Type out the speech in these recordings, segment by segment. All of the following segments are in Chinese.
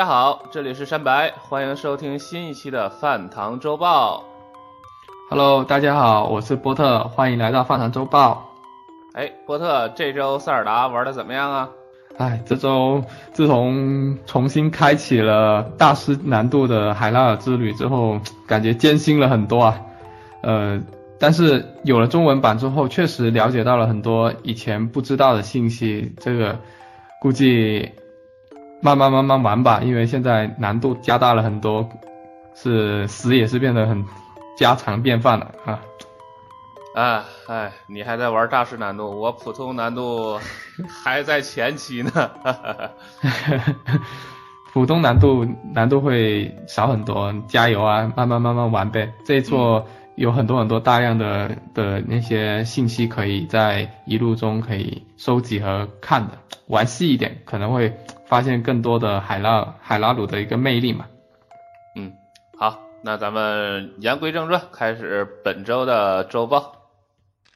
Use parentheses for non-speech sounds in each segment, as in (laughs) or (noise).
大家好，这里是山白，欢迎收听新一期的饭堂周报。Hello，大家好，我是波特，欢迎来到饭堂周报。哎，波特，这周塞尔达玩的怎么样啊？哎，这周自从重新开启了大师难度的海拉尔之旅之后，感觉艰辛了很多啊。呃，但是有了中文版之后，确实了解到了很多以前不知道的信息。这个估计慢慢慢慢玩吧，因为现在难度加大了很多，是死也是变得很家常便饭了啊。啊，哎，你还在玩大师难度，我普通难度 (laughs) 还在前期呢。(laughs) 普通难度难度会少很多，加油啊，慢慢慢慢玩呗。这一座有很多很多大量的的那些信息可以在一路中可以收集和看的，玩细一点可能会发现更多的海拉海拉鲁的一个魅力嘛。嗯，好，那咱们言归正传，开始本周的周报。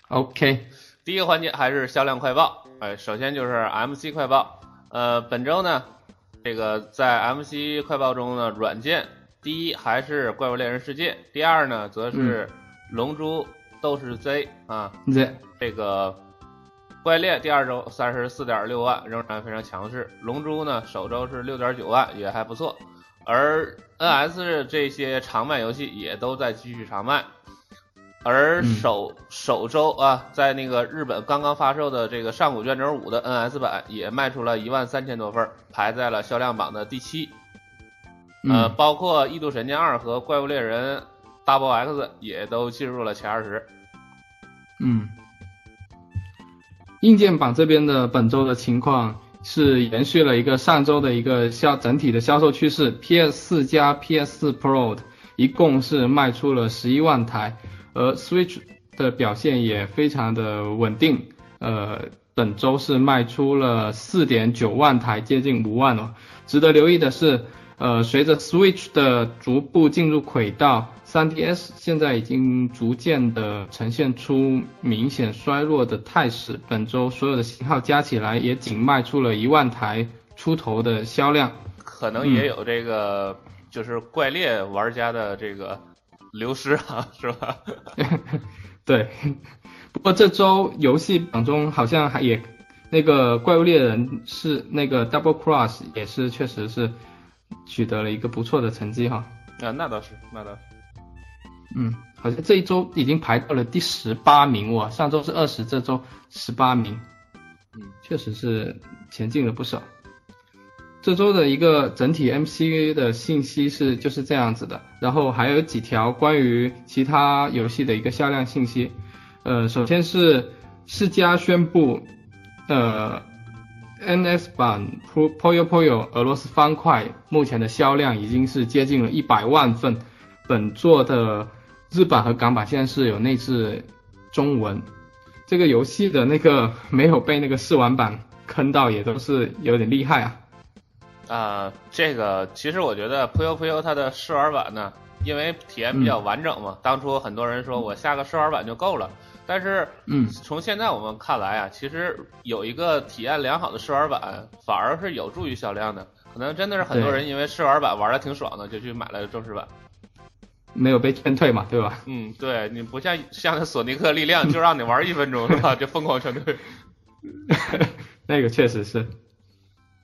OK，第一个环节还是销量快报，哎，首先就是 MC 快报，呃，本周呢，这个在 MC 快报中呢，软件第一还是怪物猎人世界，第二呢则是龙珠斗士 Z 啊，这这个怪猎第二周三十四点六万，仍然非常强势，龙珠呢首周是六点九万，也还不错，而 NS 这些常卖游戏也都在继续常卖。而嗯首、首周啊，在那个日本刚刚发售的这个上古卷轴五的 NS 版也卖出了一万三千多份，排在了销量榜的第七。呃，嗯包括《异度神剑二》和《怪物猎人 Double X》也都进入了前二十。嗯，硬件榜这边的本周的情况是延续了一个上周的一个销整体的销售趋势，PS 4加 PS 4 Pro 一共是卖出了十一万台，而 Switch 的表现也非常的稳定，呃，本周是卖出了四点九万台，接近五万哦。值得留意的是，呃，随着 Switch 的逐步进入轨道，3DS 现在已经逐渐的呈现出明显衰弱的态势。本周所有的型号加起来也仅卖出了一万台出头的销量。可能也有这个、就是怪猎玩家的这个流失啊，(laughs) 是吧？(laughs) 对，不过这周游戏榜中好像还也那个怪物猎人是那个 Double Cross 也是确实是取得了一个不错的成绩哈。啊，那倒是，那倒是。嗯，好像这一周已经排到了第十八名哇，上周是二十，这周十八名，嗯，确实是前进了不少。这周的一个整体 MC 的信息是就是这样子的，然后还有几条关于其他游戏的一个销量信息。呃，首先是世嘉宣布，呃，NS 版 Pro Poyo Poyo 俄罗斯方块目前的销量已经是接近了一百万份。本作的日版和港版现在是有内置中文，这个游戏的那个 (laughs) 没有被那个试玩版坑到，也都是有点厉害啊。啊、这个其实我觉得《扑悠扑悠》它的试玩版呢，因为体验比较完整嘛，当初很多人说我下个试玩版就够了，但是嗯从现在我们看来啊，其实有一个体验良好的试玩版，反而是有助于销量的。可能真的是很多人因为试玩版玩的挺爽的，就去买了正式版。没有被劝退嘛，对吧？嗯，对你不像像索尼克力量，就让你玩一分钟是吧？(laughs) 就疯狂劝退 (laughs) 那个确实是，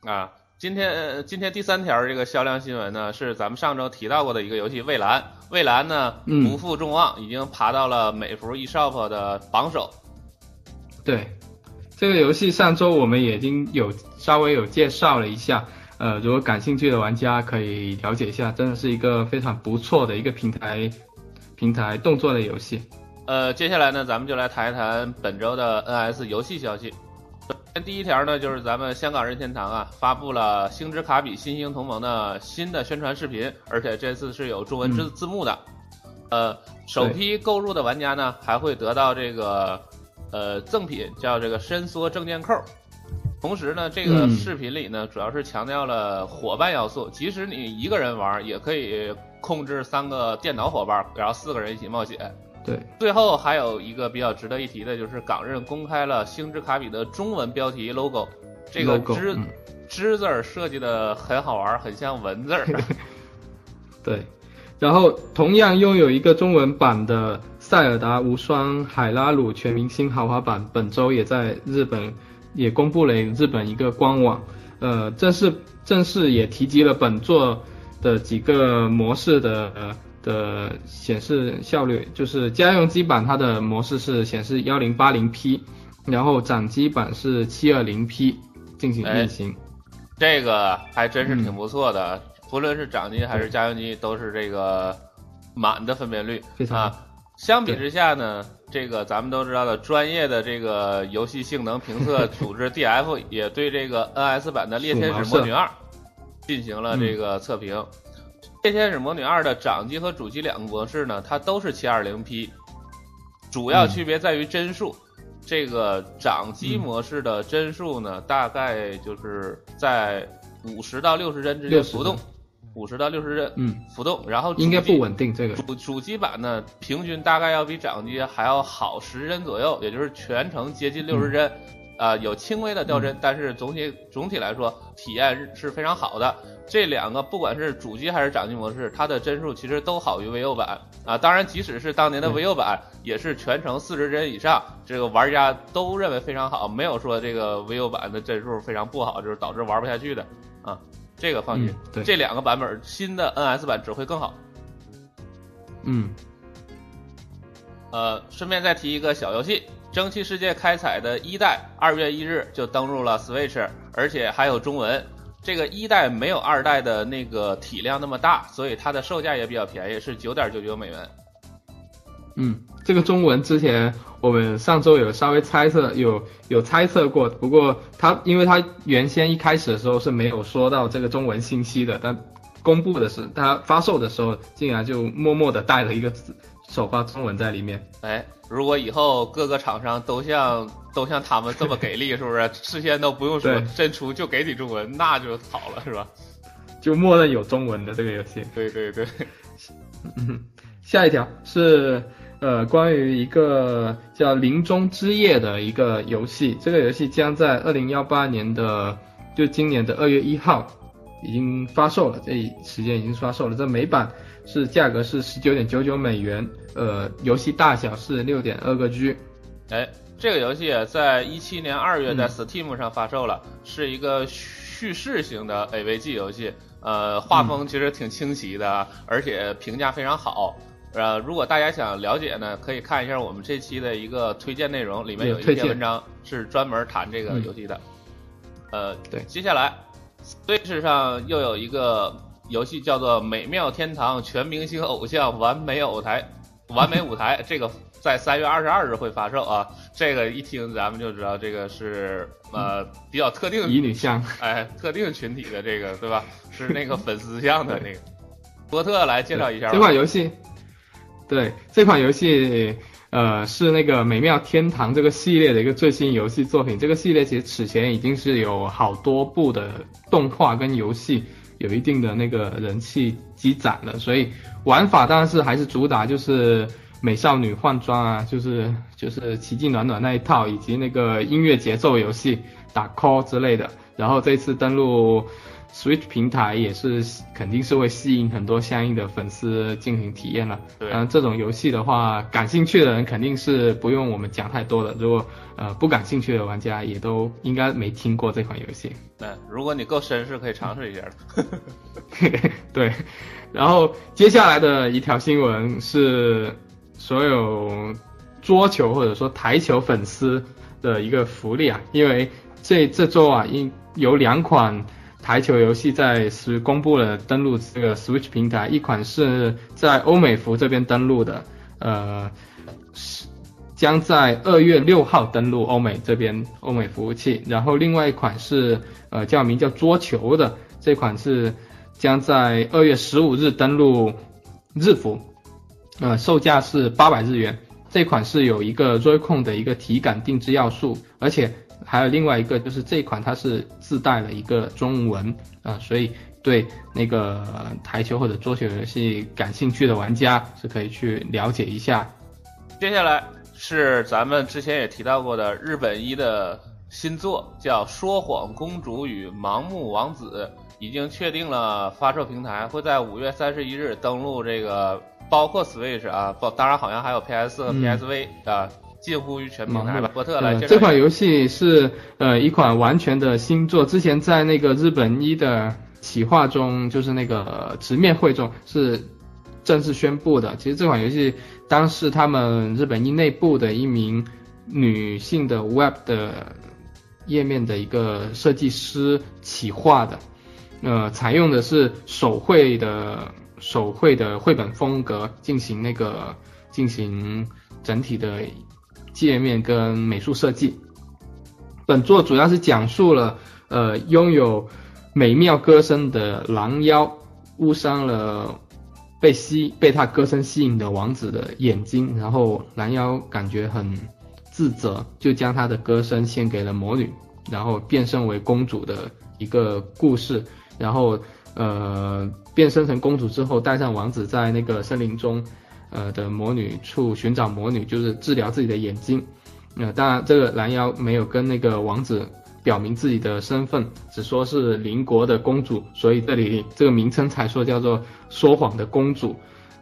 啊。今天呃今天第三条这个销量新闻呢，是咱们上周提到过的一个游戏《蔚蓝》。蔚蓝呢嗯不负众望，已经爬到了美服 eShop 的榜首。对，这个游戏上周我们已经有稍微有介绍了一下，呃，如果感兴趣的玩家可以了解一下，真的是一个非常不错的一个平台平台动作类游戏。呃，接下来呢，咱们就来谈一谈本周的 NS 游戏消息。首先第一条呢，就是咱们香港任天堂啊发布了《星之卡比：新星同盟》的新的宣传视频，而且这次是有中文字字幕的。呃，首批购入的玩家呢，还会得到这个呃赠品，叫这个伸缩证件扣。同时呢，这个嗯。视频里呢，主要是强调了伙伴要素，即使你一个人玩，也可以控制三个电脑伙伴，然后四个人一起冒险。对，最后还有一个比较值得一提的，就是港任公开了星之卡比的中文标题 logo，这个之、嗯。之字儿设计的很好玩，很像文字儿。(laughs) (laughs) 对，然后同样拥有一个中文版的《塞尔达无双海拉鲁全明星豪华版》，本周也在日本也公布了日本一个官网，呃，正式正式也提及了本作的几个模式的。的显示效率就是家用机版，它的模式是显示幺零八零 P，然后掌机版是七二零 P 进行运行。这个还真是挺不错的，不论是掌机还是家用机，都是这个满的分辨率啊。相比之下呢，这个咱们都知道的专业的这个游戏性能评测 (laughs) 组织 DF 也对这个 NS 版的《猎天使魔女二》进行了这个测评。《猎天使魔女二》的掌机和主机两个模式呢，它都是 720P，主要区别在于帧数。这个掌机模式的帧数呢，大概就是在五十到六十帧之间浮动，五十到六十帧，嗯，浮动。然后应该不稳定。这个主主机版呢，平均大概要比掌机还要好十帧左右，也就是全程接近六十帧。啊，有轻微的掉帧，但是总体总体来说体验是非常好的。这两个不管是主机还是掌机模式，它的帧数其实都好于 VO 版啊。当然，即使是当年的 VO 版，也是全程四十帧以上，这个玩家都认为非常好，没有说这个 VO 版的帧数非常不好，就是导致玩不下去的啊。这个放心，这两个版本新的 NS 版只会更好。嗯。呃，顺便再提一个小游戏。蒸汽世界开采的一代二月一日就登陆了 Switch，而且还有中文。这个一代没有二代的那个体量那么大，所以它的售价也比较便宜，是九点九九美元。嗯，这个中文之前我们上周有稍微猜测，有有猜测过，不过他因为他原先一开始的时候是没有说到这个中文信息的，但公布的是他发售的时候竟然就默默的带了一个首发中文在里面。哎。如果以后各个厂商都像都像他们这么给力，是不是？事先都不用说真出就给你中文，那就好了，是吧？就默认有中文的这个游戏。对对对。嗯，下一条是呃关于一个叫《林中之夜》的一个游戏，这个游戏将在二零幺八年的就今年的二月一号已经发售了，这时间已经发售了，这美版。是价格是十九点九九美元，呃，游戏大小是六点二个 G。哎，这个游戏在一七年二月在 Steam 上发售了，是一个叙事型的 AVG 游戏，呃，画风其实挺清奇的，而且评价非常好。呃，如果大家想了解呢，可以看一下我们这期的一个推荐内容，里面有一篇文章是专门谈这个游戏的。呃，对，接下来，Switch 上又有一个。游戏叫做《美妙天堂全明星偶像完美舞台》，完美舞台，(laughs) 这个在三月二十二日会发售啊。这个一听咱们就知道，这个是呃比较特定乙女向，哎，特定群体的这个对吧？是那个 (laughs) 粉丝向的那个。(laughs) 波特来介绍一下这款游戏。对，这款游戏呃是那个《美妙天堂》这个系列的一个最新游戏作品。这个系列其实此前已经是有好多部的动画跟游戏。有一定的那个人气积攒了，所以玩法当然是还是主打就是美少女换装啊，就是就是奇迹暖暖那一套，以及那个音乐节奏游戏打 call 之类的。然后这次登录 Switch 平台也是肯定是会吸引很多相应的粉丝进行体验了。对，嗯，这种游戏的话，感兴趣的人肯定是不用我们讲太多的。如果呃不感兴趣的玩家也都应该没听过这款游戏。对，如果你够绅士，可以尝试一下的。(laughs) 对，然后接下来的一条新闻是所有桌球或者说台球粉丝的一个福利啊，因为这这周啊，因有两款台球游戏在是公布了登录这个 Switch 平台，一款是在欧美服这边登录的，呃。将在二月六号登陆欧美这边欧美服务器，然后另外一款是呃叫名叫桌球的这款是将在二月十五日登陆日服，呃售价是八百日元。这款是有一个 Joy-Con 的一个体感定制要素，而且还有另外一个就是这款它是自带了一个中文啊，所以对那个台球或者桌球游戏感兴趣的玩家是可以去了解一下。接下来。是咱们之前也提到过的日本一的新作叫《说谎公主与盲目王子》，已经确定了发售平台，会在五月三十一日登陆这个，包括 Switch 啊，包当然好像还有 PS 和 PSV 啊，近乎于全平台吧。这款游戏是呃一款完全的新作，之前在那个日本一的企划中，就是那个直面会中是正式宣布的。其实这款游戏当时他们日本一内部的一名女性的 Web 的。页面的一个设计师企划的，呃，采用的是手绘的手绘的绘本风格进行那个进行整体的界面跟美术设计。本作主要是讲述了呃拥有美妙歌声的狼妖误伤了被吸被他歌声吸引的王子的眼睛，然后狼妖感觉很。自责，就将他的歌声献给了魔女，然后变身为公主的一个故事。然后，呃，变身成公主之后，带上王子在那个森林中，呃的魔女处寻找魔女，就是治疗自己的眼睛。呃，当然，这个蓝妖没有跟那个王子表明自己的身份，只说是邻国的公主，所以这里这个名称才说叫做说谎的公主。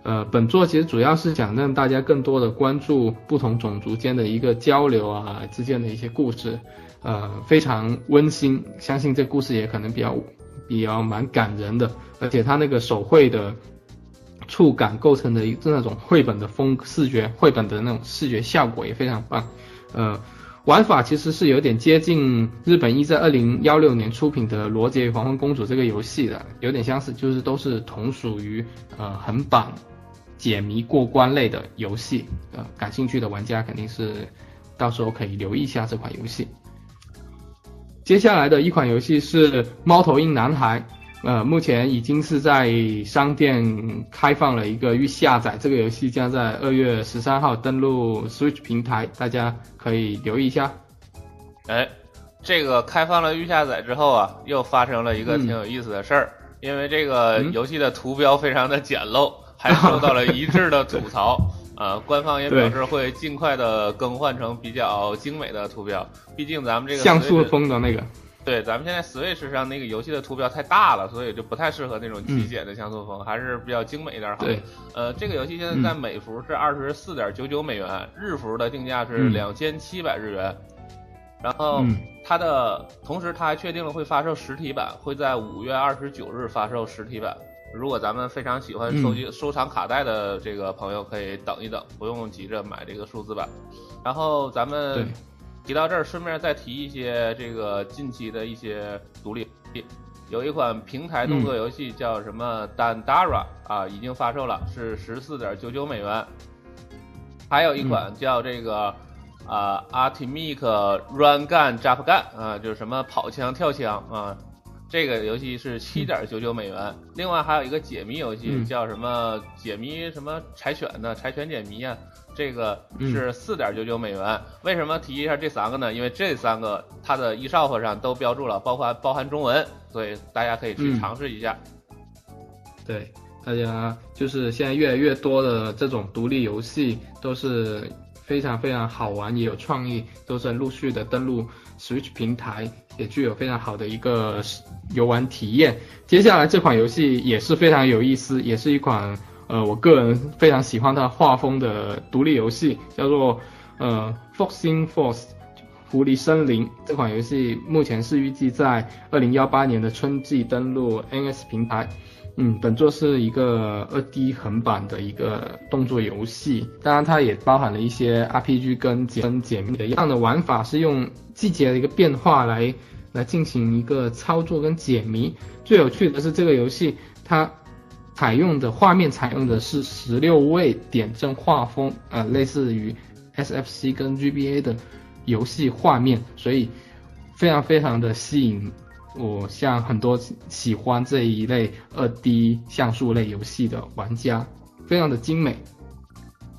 呃，本作其实主要是想让大家更多的关注不同种族间的一个交流啊，之间的一些故事，呃，非常温馨。相信这故事也可能比较比较蛮感人的，而且它那个手绘的触感构成的一那种绘本的风视觉，绘本的那种视觉效果也非常棒。呃，玩法其实是有点接近日本一在二零幺六年出品的《罗杰与黄昏公主》这个游戏的，有点相似，就是都是同属于呃横版。解谜过关类的游戏，呃，感兴趣的玩家肯定是到时候可以留意一下这款游戏。接下来的一款游戏是《猫头鹰男孩》，呃，目前已经是在商店开放了一个预下载，这个游戏将在二月十三号登陆 Switch 平台，大家可以留意一下。哎，这个开放了预下载之后啊，又发生了一个挺有意思的事儿，因为这个游戏的图标非常的简陋。还受到了一致的吐槽，(laughs) 呃，官方也表示会尽快的更换成比较精美的图标。毕竟咱们这个像素风的那个，对，咱们现在 Switch 上那个游戏的图标太大了，所以就不太适合那种极简的像素风，还是比较精美一点好。对，呃，这个游戏现在在美服是二十四点九九美元，日服的定价是两千七百日元。然后它的同时，它还确定了会发售实体版，会在五月二十九日发售实体版。如果咱们非常喜欢收集收藏卡带的这个朋友，可以等一等，不用急着买这个数字版。然后咱们提到这儿，顺便再提一些这个近期的一些独立游戏，有一款平台动作游戏叫什么《Dandara》啊，已经发售了，是十四点九九美元。还有一款叫这个啊《Artemic Run Gun Jump Gun》啊，就是什么跑枪跳枪啊。这个游戏是七点九九美元，另外还有一个解谜游戏叫什么？解谜什么？柴犬呢？柴犬解谜啊，这个是四点九九美元。为什么提一下这三个呢？因为这三个它的 eShop 上都标注了，包括包含中文，所以大家可以去尝试一下。对，大家就是现在越来越多的这种独立游戏都是非常非常好玩，也有创意，都是陆续的登陆 Switch 平台。也具有非常好的一个游玩体验。接下来这款游戏也是非常有意思，也是一款呃我个人非常喜欢它画风的独立游戏，叫做呃 Foxing Force 狐狸森林。这款游戏目前是预计在二零幺八年的春季登陆 NS 平台。嗯，本作是一个二 D 横版的一个动作游戏，当然它也包含了一些 RPG 跟解分解密的一样的玩法，是用季节的一个变化来来进行一个操作跟解谜。最有趣的是这个游戏它采用的画面采用的是十六位点阵画风，呃，类似于 SFC 跟 GBA 的游戏画面，所以非常非常的吸引。我像很多喜欢这一类二 D 像素类游戏的玩家，非常的精美。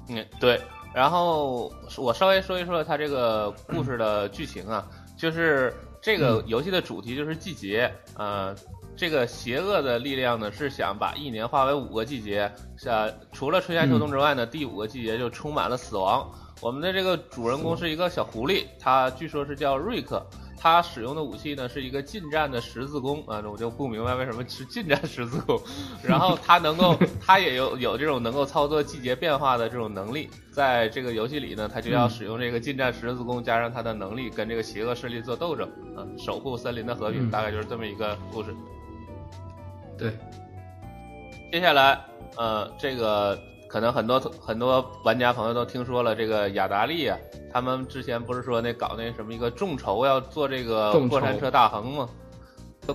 嗯，对。然后我稍微说一说它这个故事的剧情啊，就是这个游戏的主题就是季节，呃，这个邪恶的力量呢是想把一年化为五个季节，呃，除了春夏秋冬之外呢，第五个季节就充满了死亡。我们的这个主人公是一个小狐狸，他据说是叫瑞克。他使用的武器呢是一个近战的十字弓啊，我就不明白为什么是近战十字弓。(laughs) 然后他能够，他也有有这种能够操作季节变化的这种能力，在这个游戏里呢，他就要使用这个近战十字弓，加上他的能力跟这个邪恶势力做斗争啊，守护森林的和平，大概就是这么一个故事。对，接下来呃这个。可能很多很多玩家朋友都听说了这个雅达利啊，他们之前不是说那搞那什么一个众筹要做这个过山车大亨吗？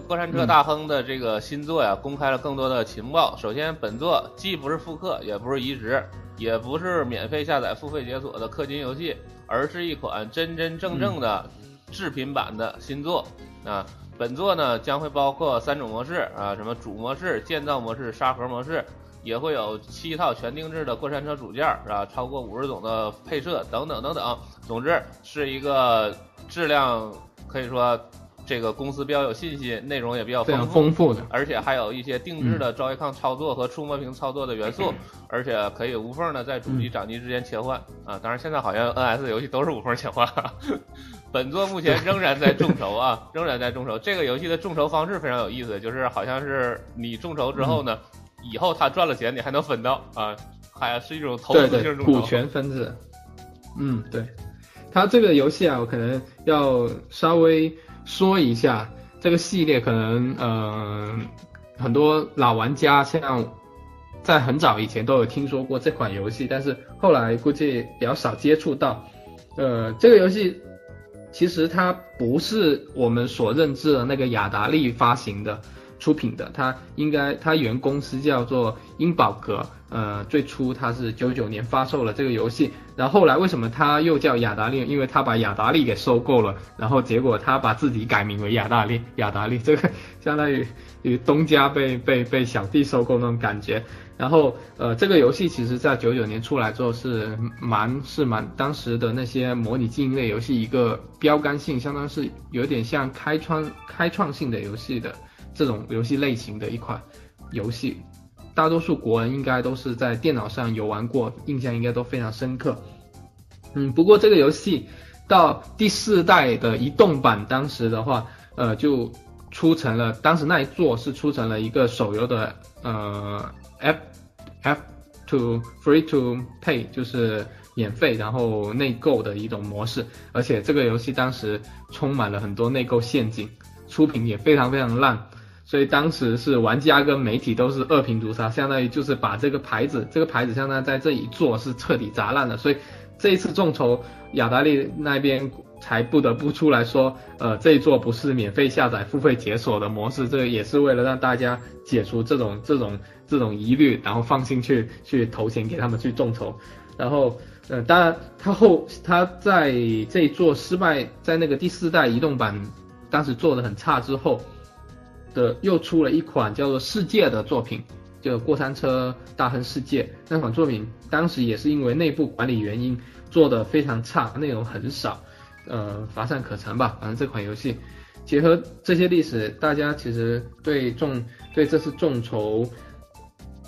过山车大亨的这个新作呀，公开了更多的情报。首先，本作既不是复刻，也不是移植，也不是免费下载付费解锁的氪金游戏，而是一款真真正正的制品版的新作啊。本作呢将会包括三种模式啊，什么主模式、建造模式、沙盒模式。也会有七套全定制的过山车组件，是吧？超过五十种的配色等等等等。总之是一个质量可以说这个公司比较有信心，内容也比较丰丰富的，而且还有一些定制的照相康操作和触摸屏操作的元素，而且可以无缝的在主机掌机之间切换啊。当然现在好像 NS 游戏都是无缝切换。本作目前仍然在众筹啊，仍然在众筹。这个游戏的众筹方式非常有意思，就是好像是你众筹之后呢。以后他赚了钱，你还能分到啊？还是一种投资性股权分制。嗯，对。他这个游戏啊，我可能要稍微说一下，这个系列可能呃很多老玩家像在很早以前都有听说过这款游戏，但是后来估计比较少接触到。呃，这个游戏其实它不是我们所认知的那个雅达利发行的。出品的，它应该它原公司叫做英宝格，呃，最初它是九九年发售了这个游戏，然后后来为什么它又叫雅达利？因为它把雅达利给收购了，然后结果它把自己改名为雅达利，雅达利这个相当于与东家被被被小弟收购那种感觉。然后呃，这个游戏其实在九九年出来之后是蛮是蛮当时的那些模拟经营类游戏一个标杆性，相当是有点像开创开创性的游戏的。这种游戏类型的一款游戏，大多数国人应该都是在电脑上游玩过，印象应该都非常深刻。嗯，不过这个游戏到第四代的移动版，当时的话，呃，就出成了，当时那一座是出成了一个手游的呃 F F to free to pay，就是免费然后内购的一种模式，而且这个游戏当时充满了很多内购陷阱，出品也非常非常烂。所以当时是玩家跟媒体都是恶评如潮，相当于就是把这个牌子，这个牌子相当于在这一座是彻底砸烂了。所以这一次众筹，雅达利那边才不得不出来说，呃，这一座不是免费下载、付费解锁的模式，这个也是为了让大家解除这种这种这种疑虑，然后放心去去投钱给他们去众筹。然后，呃，当然他后他在这一座失败，在那个第四代移动版当时做的很差之后。的又出了一款叫做《世界》的作品，就《过山车大亨世界》那款作品，当时也是因为内部管理原因做的非常差，内容很少，呃，乏善可陈吧。反正这款游戏结合这些历史，大家其实对众对这次众筹，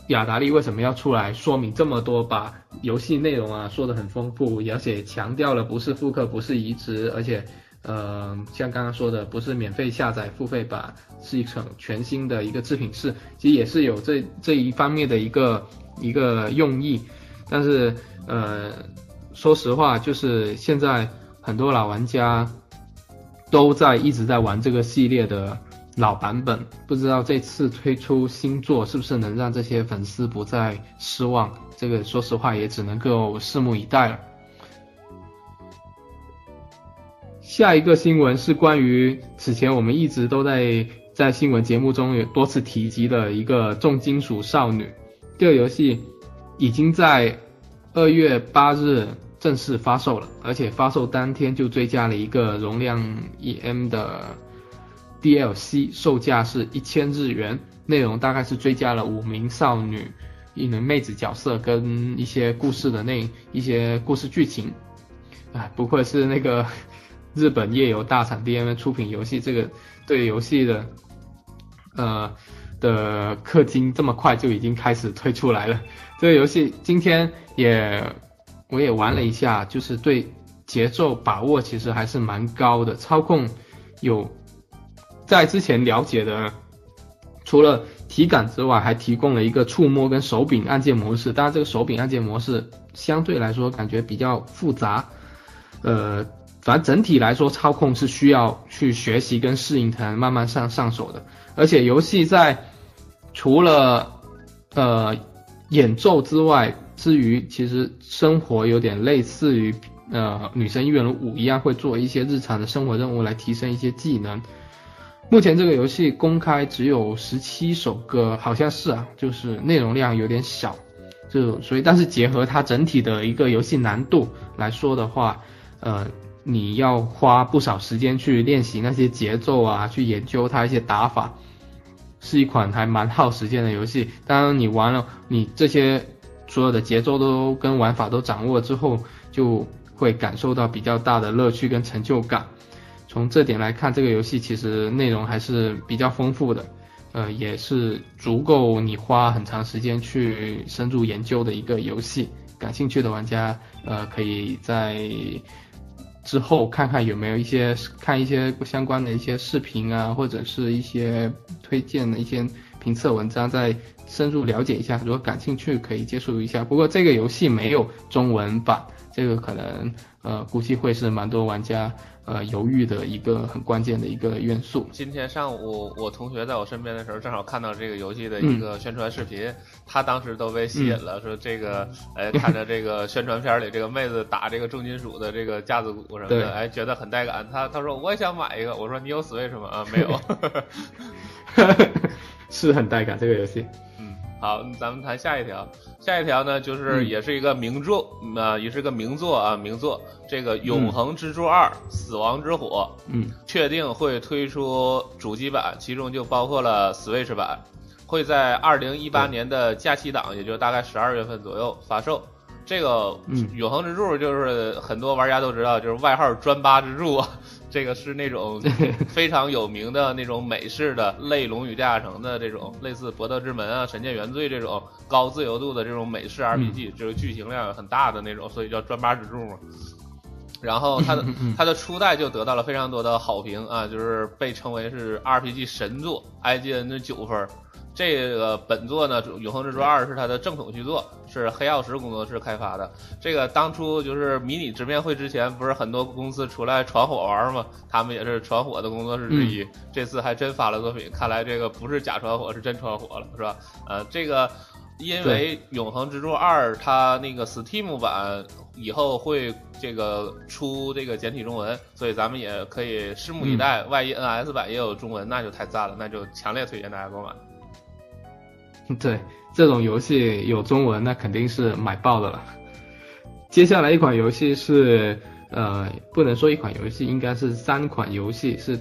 雅达利为什么要出来说明这么多，把游戏内容啊说的很丰富，而且强调了不是复刻，不是移植，而且。呃，像刚刚说的，不是免费下载付费版，是一场全新的一个制品室，其实也是有这这一方面的一个一个用意。但是呃，说实话，就是现在很多老玩家都在一直在玩这个系列的老版本，不知道这次推出新作是不是能让这些粉丝不再失望。这个说实话也只能够拭目以待了。下一个新闻是关于此前我们一直都在在新闻节目中有多次提及的一个重金属少女。这个游戏已经在二月八日正式发售了，而且发售当天就追加了一个容量一 M 的 DLC，售价是一千日元。内容大概是追加了五名少女、一名妹子角色跟一些故事的那一些故事剧情。哎，不愧是那个。(laughs) 日本页游大厂 DMA 出品游戏，这个对游戏的呃的氪金这么快就已经开始推出来了。这个游戏今天也我也玩了一下，就是对节奏把握其实还是蛮高的，操控有在之前了解的，除了体感之外，还提供了一个触摸跟手柄按键模式。当然，这个手柄按键模式相对来说感觉比较复杂，呃，反正整体来说操控是需要去学习跟适应才能慢慢上上手的。而且游戏在除了呃演奏之外，至于其实生活有点类似于呃女生异闻五一样，会做一些日常的生活任务来提升一些技能。目前这个游戏公开只有十七首歌，好像是啊，就是内容量有点小，就所以但是结合它整体的一个游戏难度来说的话，呃，你要花不少时间去练习那些节奏啊，去研究它一些打法，是一款还蛮耗时间的游戏。当然你玩了，你这些所有的节奏都跟玩法都掌握之后，就会感受到比较大的乐趣跟成就感。从这点来看，这个游戏其实内容还是比较丰富的，呃，也是足够你花很长时间去深入研究的一个游戏。感兴趣的玩家，呃，可以在之后看看有没有一些看一些相关的一些视频啊，或者是一些推荐的一些评测文章，再深入了解一下。如果感兴趣，可以接触一下。不过这个游戏没有中文版，这个可能呃估计会是蛮多玩家。呃，犹豫的一个很关键的一个元素。今天上午，我同学在我身边的时候，正好看到这个游戏的一个宣传视频，他当时都被吸引了，说这个，哎，看着这个宣传片里这个妹子打这个重金属的这个架子鼓什么的，哎，觉得很带感。他他说我也想买一个，我说你有 Switch 吗？啊，没有，是很带感这个游戏。嗯好，咱们谈下一条。下一条呢，就是也是一个名作，呃，也是个名作啊，名作。这个《永恒之柱二：死亡之火》，嗯，确定会推出主机版，其中就包括了 Switch 版，会在二零一八年的假期档，也就大概十二月份左右发售。这个《永恒之柱》就是很多玩家都知道，就是外号“专八之柱”。这个是那种 (laughs) 非常有名的那种美式的类《龙与地下城》的这种类似《博德之门》啊、《神剑原罪》这种高自由度的这种美式 RPG，就是剧情量很大的那种，所以叫专八指柱嘛。然后它的它的初代就得到了非常多的好评啊，就是被称为是 RPG 神作，IGN 的九分。这个本作呢，《永恒之柱二》是它的正统续作，是黑曜石工作室开发的。这个当初就是迷你直面会之前，不是很多公司出来传火玩吗？他们也是传火的工作室之一。这次还真发了作品，看来这个不是假传火，是真传火了，是吧？呃，这个因为《永恒之柱二》它那个 Steam 版以后会这个出这个简体中文，所以咱们也可以拭目以待。万一 NS 版也有中文，那就太赞了，那就强烈推荐大家购买。(laughs) 对，这种游戏有中文，那肯定是买爆的了。(laughs) 接下来一款游戏是，呃，不能说一款游戏，应该是三款游戏，是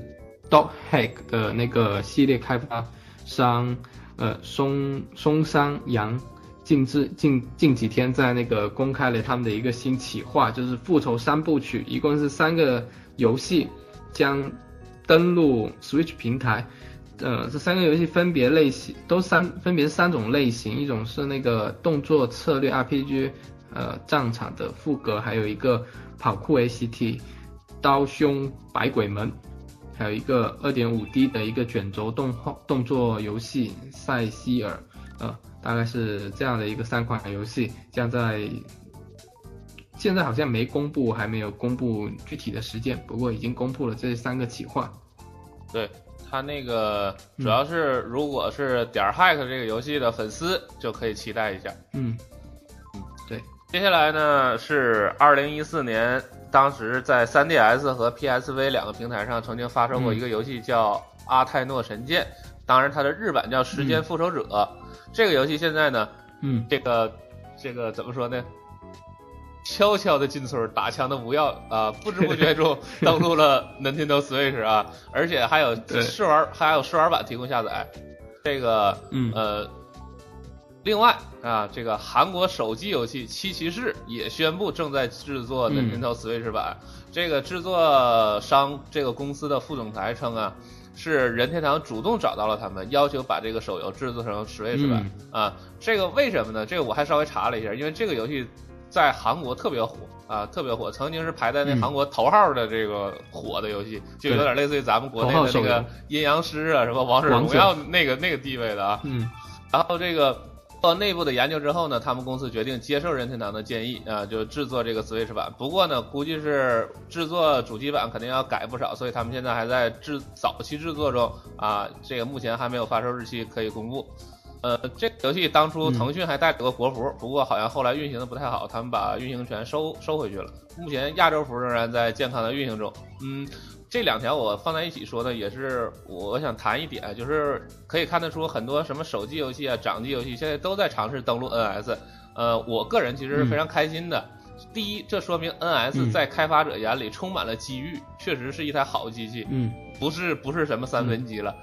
Dog Hack 的那个系列开发商，呃，松松山羊，近至近近几天在那个公开了他们的一个新企划，就是复仇三部曲，一共是三个游戏将登陆 Switch 平台。呃，这三个游戏分别类型都三，分别三种类型，一种是那个动作策略 RPG，呃，战场的副格，还有一个跑酷 ACT，刀凶百鬼门，还有一个二点五 D 的一个卷轴动画动作游戏塞西尔，呃，大概是这样的一个三款游戏，将在现在好像没公布，还没有公布具体的时间，不过已经公布了这三个企划，对。他那个主要是，如果是点 hack 这个游戏的粉丝，就可以期待一下。嗯嗯，对。接下来呢是二零一四年，当时在 3DS 和 PSV 两个平台上曾经发售过一个游戏，叫《阿泰诺神剑》，当然它的日版叫《时间复仇者》。这个游戏现在呢，嗯，这个这个怎么说呢？悄悄的进村打枪的不要啊，不知不觉中 (laughs) 登录了 Nintendo Switch 啊，而且还有试玩，还有试玩版提供下载。这个，嗯呃，另外啊，这个韩国手机游戏《七骑士》也宣布正在制作任天堂 Switch 版。这个制作商这个公司的副总裁称啊，是任天堂主动找到了他们，要求把这个手游制作成 Switch 版啊。这个为什么呢？这个我还稍微查了一下，因为这个游戏在韩国特别火啊，特别火，曾经是排在那韩国头号的这个火的游戏，就有点类似于咱们国内的那个阴阳师啊，什么王者荣耀那个那个地位的啊。嗯，然后这个。做内部的研究之后呢，他们公司决定接受任天堂的建议啊，就制作这个 Switch 版。不过呢，估计是制作主机版肯定要改不少，所以他们现在还在制早期制作中啊。这个目前还没有发售日期可以公布。呃，这个游戏当初腾讯还带了个国服，不过好像后来运行的不太好，他们把运行权收收回去了。目前亚洲服仍然在健康的运行中。嗯。这两条我放在一起说呢，也是我想谈一点，就是可以看得出很多什么手机游戏啊、掌机游戏现在都在尝试登录 NS。呃，我个人其实是非常开心的。第一，这说明 NS 在开发者眼里充满了机遇，确实是一台好机器，嗯，不是不是什么三分机了。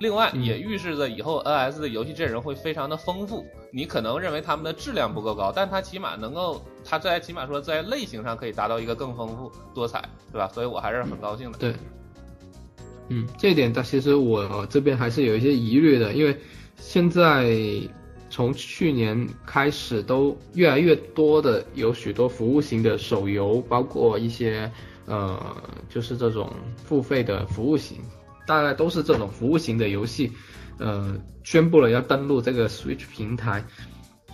另外，也预示着以后 NS 的游戏阵容会非常的丰富。你可能认为他们的质量不够高，但它起码能够，它在起码说在类型上可以达到一个更丰富多彩，对吧？所以我还是很高兴的。对，嗯，这一点，它其实我这边还是有一些疑虑的，因为现在从去年开始，都越来越多的有许多服务型的手游，包括一些呃，就是这种付费的服务型。大概都是这种服务型的游戏，呃，宣布了要登陆这个 Switch 平台。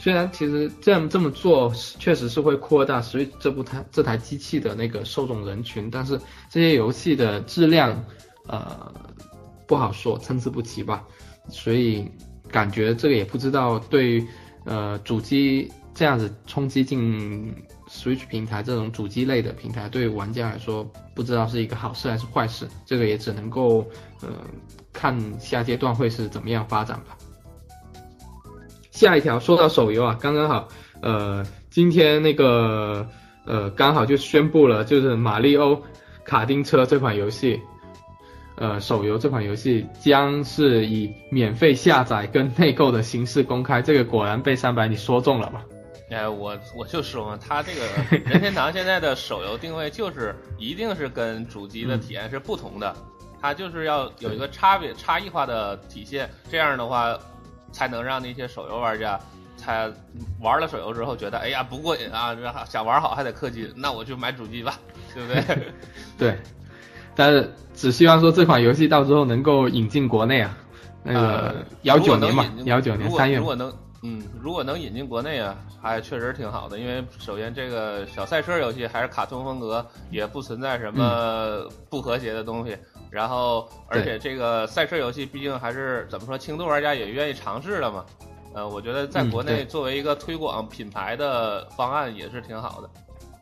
虽然其实这样这么做确实是会扩大 Switch 这部台这台机器的那个受众人群，但是这些游戏的质量，呃，不好说，参差不齐吧。所以感觉这个也不知道对，呃，主机这样子冲击进。Switch 平台这种主机类的平台，对玩家来说不知道是一个好事还是坏事，这个也只能够呃看下阶段会是怎么样发展吧。下一条说到手游啊，刚刚好，呃，今天那个呃刚好就宣布了，就是马里奥卡丁车这款游戏，呃手游这款游戏将是以免费下载跟内购的形式公开，这个果然被三百你说中了吧？(laughs) 哎，我我就说嘛，他这个任天堂现在的手游定位就是一定是跟主机的体验是不同的，它就是要有一个差别差异化的体现，这样的话才能让那些手游玩家才玩了手游之后觉得哎呀不过瘾啊，想玩好还得氪金，那我就买主机吧，对不对？(laughs) 对，但是只希望说这款游戏到之后能够引进国内啊，那个幺九年嘛，幺九年三月。如果能。嗯，如果能引进国内啊，还确实挺好的。因为首先这个小赛车游戏还是卡通风格，也不存在什么不和谐的东西。然后，而且这个赛车游戏毕竟还是怎么说，轻度玩家也愿意尝试的嘛。呃，我觉得在国内作为一个推广品牌的方案也是挺好的。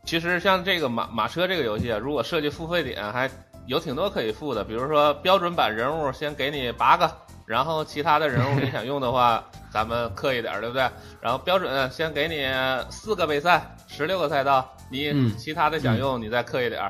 其实像这个马马车这个游戏啊，如果设计付费点，还有挺多可以付的。比如说标准版人物先给你八个。然后其他的人物你想用的话，(laughs) 咱们氪一点，对不对？然后标准先给你四个备赛，十六个赛道，你其他的想用你再氪一点，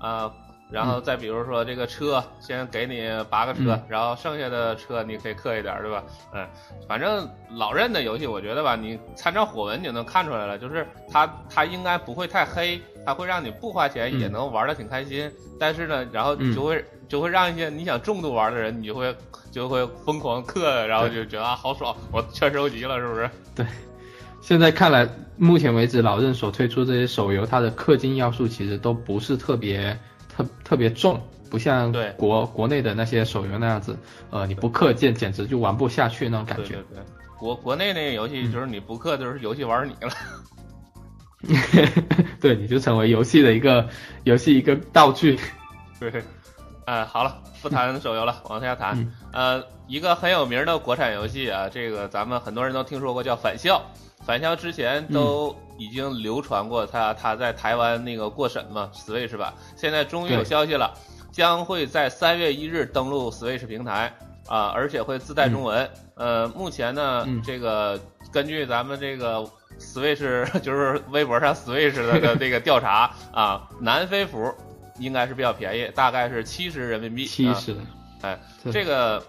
啊，然后再比如说这个车，先给你八个车，然后剩下的车你可以氪一点，对吧？嗯，反正老任的游戏，我觉得吧，你参照火纹就能看出来了，就是它它应该不会太黑，它会让你不花钱也能玩的挺开心。但是呢，然后就会就会让一些你想重度玩的人，你就会就会疯狂氪，然后就觉得啊好爽，我全收集了，是不是？(laughs) 对。现在看来，目前为止老任所推出这些手游，它的氪金要素其实都不是特别特特别重，不像国国内的那些手游那样子，呃，你不氪金简直就玩不下去那种感觉。对对对。国国内那个游戏就是你不氪，就是游戏玩你了。(laughs) 对，你就成为游戏的一个游戏一个道具。(laughs) 对，哎，好了，不谈手游了，往下谈。呃，一个很有名的国产游戏啊，这个咱们很多人都听说过，叫《返校》。返校之前都已经流传过，他他在台湾那个过审嘛，Switch 吧。现在终于有消息了，将会在三月一日登陆 Switch 平台啊，而且会自带中文。呃，目前呢，这个根据咱们这个。Switch (laughs) 就是微博上 Switch 的 (laughs) 这个调查啊，南非服应该是比较便宜，大概是七十人民币。七十，哎，这个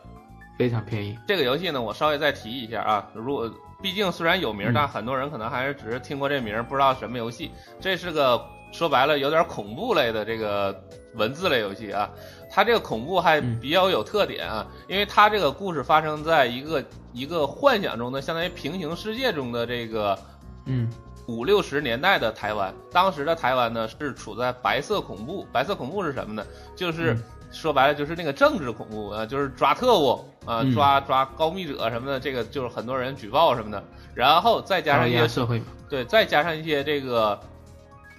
非常便宜。这个游戏呢，我稍微再提一下啊，如果毕竟虽然有名，但很多人可能还是只是听过这名，不知道什么游戏。这是个说白了有点恐怖类的这个文字类游戏啊。它这个恐怖还比较有特点啊，因为它这个故事发生在一个一个幻想中的，相当于平行世界中的这个，嗯，五六十年代的台湾。当时的台湾呢是处在白色恐怖，白色恐怖是什么呢？就是说白了就是那个政治恐怖啊，就是抓特务啊，抓抓高密者什么的，这个就是很多人举报什么的。然后再加上一些社会，对，再加上一些这个。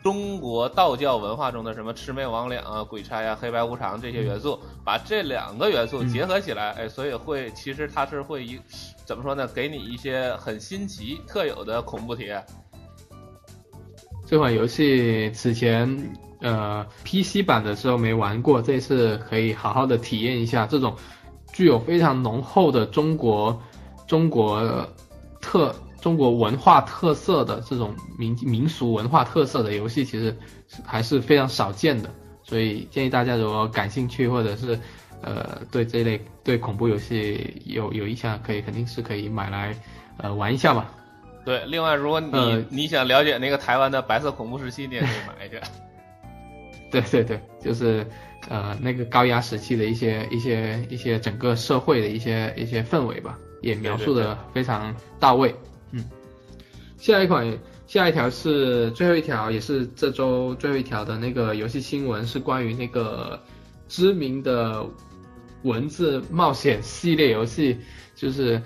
中国道教文化中的什么魑魅魍魉啊、鬼差呀、黑白无常这些元素，把这两个元素结合起来，哎，所以会其实它是会一怎么说呢？给你一些很新奇、特有的恐怖体验。这款游戏此前呃 PC 版的时候没玩过，这次可以好好的体验一下这种具有非常浓厚的中国中国特。中国文化特色的这种民民俗文化特色的游戏，其实还是非常少见的，所以建议大家如果感兴趣或者是呃对这类对恐怖游戏有有意向，可以肯定是可以买来呃玩一下嘛。对，另外如果你你想了解那个台湾的白色恐怖时期，你也可以买一个。对 (laughs) 对对，就是呃那个高压时期的一些一些一些整个社会的一些一些氛围吧，也描述的非常到位。嗯，下一款，下一条是最后一条，也是这周最后一条的那个游戏新闻，是关于那个知名的文字冒险系列游戏，就是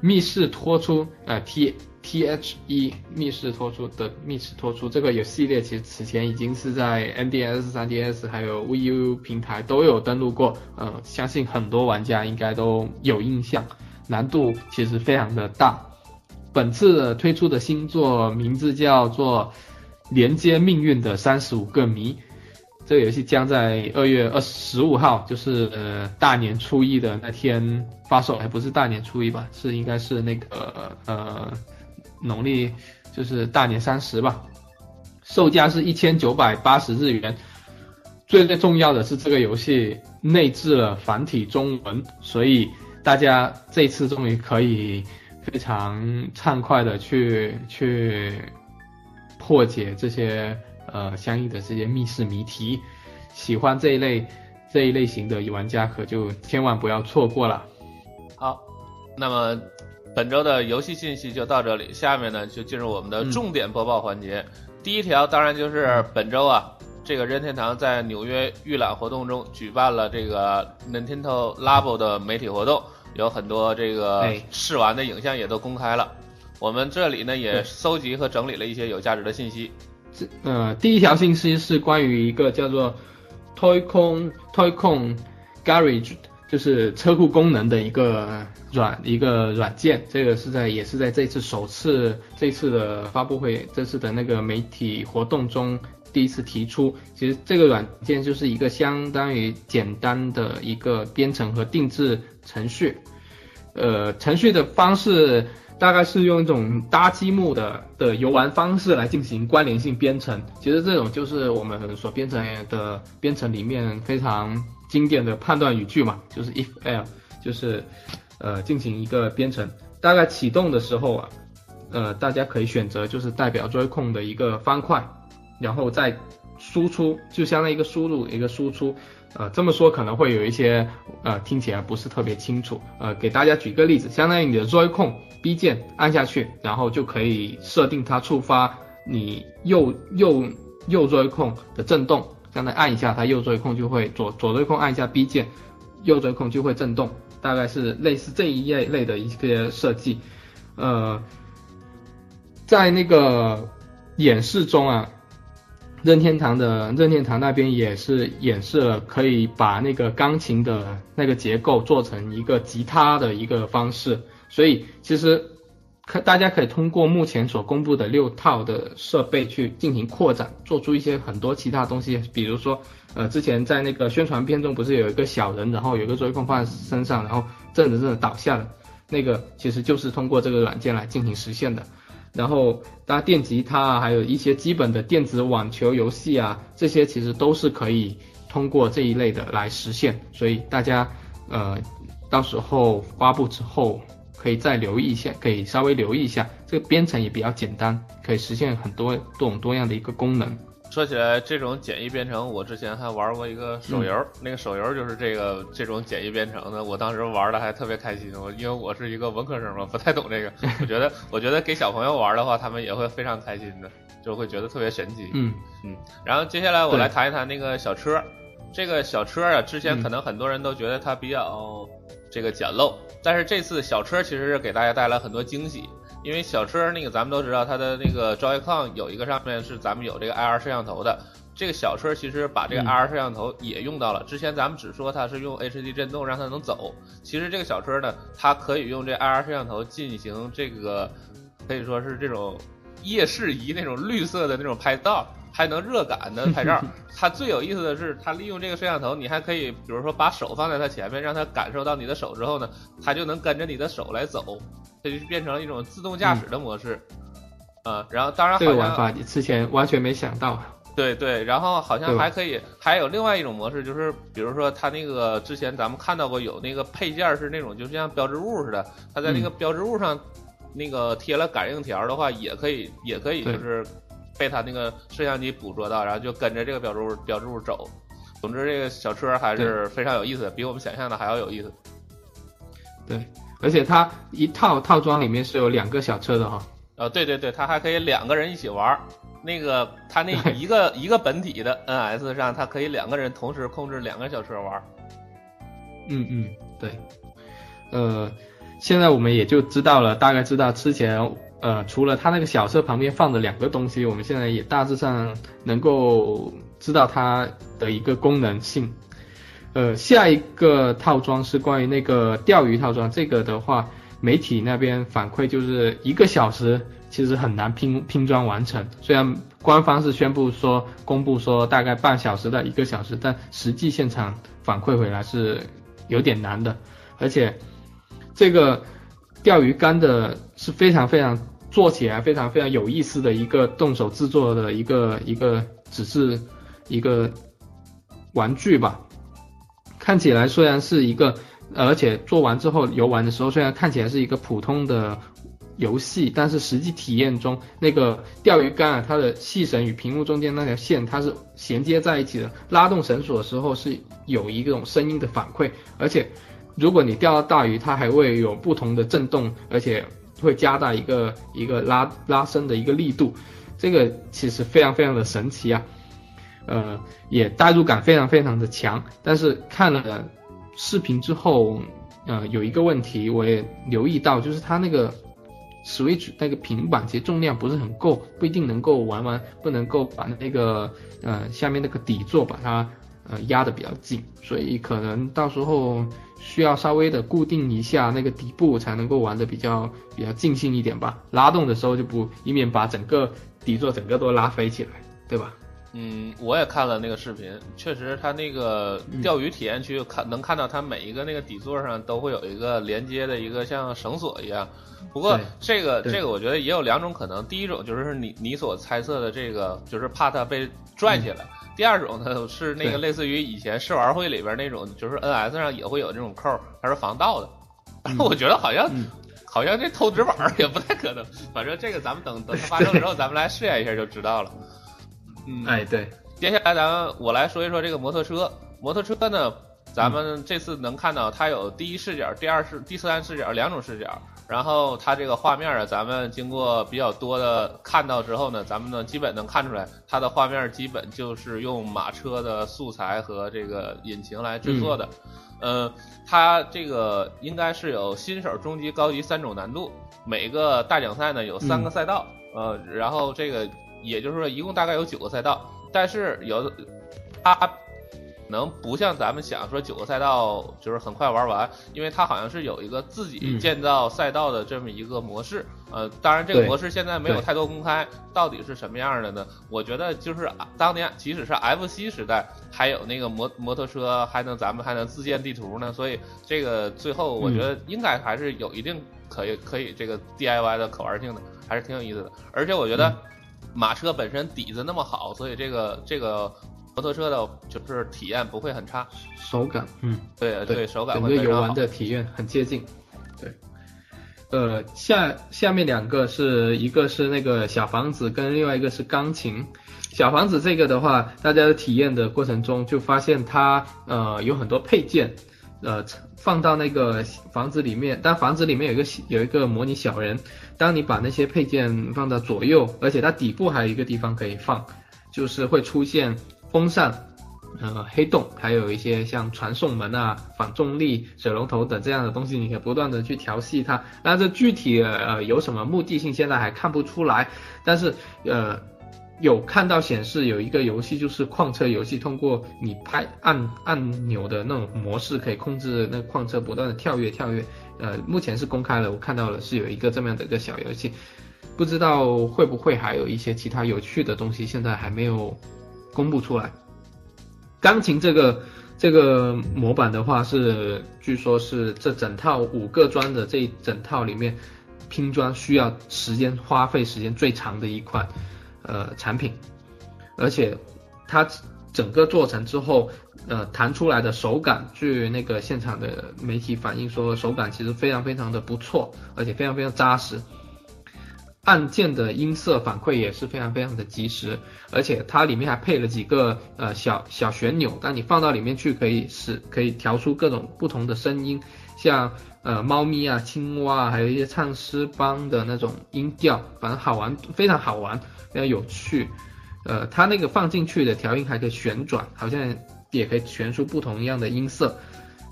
密室脱出，呃，T T H E 密室脱出的密室脱出这个游系列，其实此前已经是在 NDS、3DS 还有 Wii U 平台都有登录过，呃，相信很多玩家应该都有印象，难度其实非常的大。本次推出的新作名字叫做《连接命运的三十五个谜》，这个游戏将在二月二十五号，就是呃大年初一的那天发售，还不是大年初一吧？是应该是那个呃农历就是大年三十吧？售价是一千九百八十日元。最最重要的是，这个游戏内置了繁体中文，所以大家这次终于可以。非常畅快的去去破解这些呃相应的这些密室谜题，喜欢这一类这一类型的玩家可就千万不要错过了。好，那么本周的游戏信息就到这里，下面呢就进入我们的重点播报环节。第一条当然就是本周啊，这个任天堂在纽约预览活动中举办了这个 Nintendo Labo 的媒体活动。有很多这个试玩的影像也都公开了，我们这里呢也搜集和整理了一些有价值的信息。这呃，第一条信息是关于一个叫做 Toycon Toycon Garage，就是车库功能的一个软一个软件。这个是在也是在这次首次这次的发布会，这次的那个媒体活动中。第一次提出，其实这个软件就是一个相当于简单的一个编程和定制程序，呃，程序的方式大概是用一种搭积木的的游玩方式来进行关联性编程。其实这种就是我们所编程的编程里面非常经典的判断语句嘛，就是 if l，就是呃进行一个编程。大概启动的时候啊，呃，大家可以选择就是代表 Joy-Con 的一个方块。然后再输出，就相当于一个输入一个输出，呃，这么说可能会有一些呃听起来不是特别清楚，呃，给大家举个例子，相当于你的 Joy-Con B 键按下去，然后就可以设定它触发你右右右 Joy-Con 的震动，刚才按一下它右追控就会左左追控按一下 B 键，右追控就会震动，大概是类似这一类类的一些设计，呃，在那个演示中啊。任天堂的任天堂那边也是演示了，可以把那个钢琴的那个结构做成一个吉他的一个方式，所以其实可大家可以通过目前所公布的六套的设备去进行扩展，做出一些很多其他东西，比如说呃之前在那个宣传片中不是有一个小人，然后有一个追控放在身上，然后震着震着倒下了，那个其实就是通过这个软件来进行实现的。然后搭电吉他啊，还有一些基本的电子网球游戏啊，这些其实都是可以通过这一类的来实现。所以大家呃，到时候发布之后可可以再留意一下，可以稍微留意一下。这个编程也比较简单，可以实现很多多种多样的一个功能。说起来，这种简易编程，我之前还玩过一个手游，那个手游就是这个这种简易编程的。我当时玩的还特别开心，我因为我是一个文科生嘛，不太懂这个。我觉得，我觉得给小朋友玩的话，他们也会非常开心的，就会觉得特别神奇。嗯嗯。然后接下来我来谈一谈那个小车，这个小车啊，之前可能很多人都觉得它比较这个简陋，但是这次小车其实是给大家带来很多惊喜。因为小车那个咱们都知道，它的那个 Joy-Con 有一个上面是咱们有这个 IR 摄像头的。这个小车其实把这个 IR 摄像头也用到了。之前咱们只说它是用 HD 震动让它能走，其实这个小车呢，它可以用这 IR 摄像头进行这个可以说是这种夜视仪那种绿色的那种拍照，还能热感的 (laughs) 拍照。它最有意思的是，它利用这个摄像头，你还可以比如说把手放在它前面，让它感受到你的手之后呢，它就能跟着你的手来走。这就变成了一种自动驾驶的模式，呃，然后当然这个玩法你之前完全没想到。对对，然后好像还可以，还有另外一种模式，就是比如说它那个之前咱们看到过有那个配件是那种就像标志物似的，它在那个标志物上那个贴了感应条的话，也可以也可以就是被他那个摄像机捕捉到，然后就跟着这个标志物标志物走。总之这个小车还是非常有意思，比我们想象的还要有意思。对。而且它一套套装里面是有两个小车的哈。呃，对对对，它还可以两个人一起玩。那个它那一个一个本体的 NS 上，它可以两个人同时控制两个小车玩。嗯嗯，对。呃，现在我们也就知道了，大概知道之前呃，除了它那个小车旁边放的两个东西，我们现在也大致上能够知道它的一个功能性。呃，下一个套装是关于那个钓鱼套装，这个的话，媒体那边反馈就是一个小时其实很难拼拼装完成。虽然官方是宣布说公布说大概半小时到一个小时，但实际现场反馈回来是有点难的。而且这个钓鱼竿的是非常非常做起来非常非常有意思的一个动手制作的一个一个只是一个玩具吧。看起来虽然是一个，而且做完之后游玩的时候，虽然看起来是一个普通的游戏，但是实际体验中，那个钓鱼竿啊，它的细绳与屏幕中间那条线，它是衔接在一起的。拉动绳索的时候是有一种声音的反馈，而且如果你钓到大鱼，它还会有不同的震动，而且会加大一个一个拉拉伸的一个力度。这个其实非常非常的神奇啊。呃，也代入感非常非常的强，但是看了视频之后，呃，有一个问题我也留意到，就是它那个 Switch 那个平板其实重量不是很够，不一定能够玩完，不能够把那个呃下面那个底座把它呃压的比较紧，所以可能到时候需要稍微的固定一下那个底部才能够玩的比较比较尽兴一点吧。拉动的时候就不以免把整个底座整个都拉飞起来，对吧？嗯，我也看了那个视频，确实，它那个钓鱼体验区看能看到它每一个那个底座上都会有一个连接的一个像绳索一样。不过这个这个我觉得也有两种可能，第一种就是你你所猜测的这个，就是怕它被拽起来；第二种呢是那个类似于以前试玩会里边那种，就是 NS 上也会有这种扣，它是防盗的。(laughs) 我觉得好像好像这偷纸板也不太可能，反正这个咱们等等它发生之后，咱们来试验一下就知道了。嗯，哎，对，接下来咱们我来说一说这个摩托车。摩托车呢，咱们这次能看到它有第一视角、第二视、第三视角两种视角。然后它这个画面啊，咱们经过比较多的看到之后呢，咱们呢基本能看出来，它的画面基本就是用马车的素材和这个引擎来制作的。呃，它这个应该是有新手、中级、高级三种难度。每个大奖赛呢有三个赛道，呃，然后这个。也就是说，一共大概有九个赛道，但是有的它能不像咱们想说九个赛道就是很快玩完，因为它好像是有一个自己建造赛道的这么一个模式。呃，当然这个模式现在没有太多公开，到底是什么样的呢？我觉得就是当年即使是 FC 时代还有那个摩摩托车，还能咱们还能自建地图呢，所以这个最后我觉得应该还是有一定可以可以这个 DIY 的可玩性的，还是挺有意思的。而且我觉得。马车本身底子那么好，所以这个这个摩托车的就是体验不会很差，手感，嗯，对对，手感整个游玩的体验很接近，对，呃，下下面两个是一个是那个小房子，跟另外一个是钢琴。小房子这个的话，大家的体验的过程中就发现它呃有很多配件，呃放到那个房子里面，但房子里面有一个有一个模拟小人，当你把那些配件放到左右，而且它底部还有一个地方可以放，就是会出现风扇。呃，黑洞，还有一些像传送门啊、反重力、水龙头等这样的东西，你可以不断的去调戏它。那这具体呃有什么目的性，现在还看不出来。但是呃，有看到显示有一个游戏就是矿车游戏，通过你拍按按钮的那种模式，可以控制那矿车不断的跳跃跳跃。呃，目前是公开了，我看到了是有一个这么样的一个小游戏，不知道会不会还有一些其他有趣的东西，现在还没有公布出来。钢琴这个这个模板的话是，据说是这整套五个砖的这一整套里面拼装需要时间花费时间最长的一款呃产品，而且它整个做成之后，呃弹出来的手感，据那个现场的媒体反映说，手感其实非常非常的不错，而且非常非常扎实。按键的音色反馈也是非常非常的及时，而且它里面还配了几个呃小小旋钮，当你放到里面去可以使可以调出各种不同的声音，像呃猫咪啊、青蛙啊，还有一些唱诗班的那种音调，反正好玩，非常好玩，非常有趣。呃，它那个放进去的调音还可以旋转，好像也可以旋出不同一样的音色。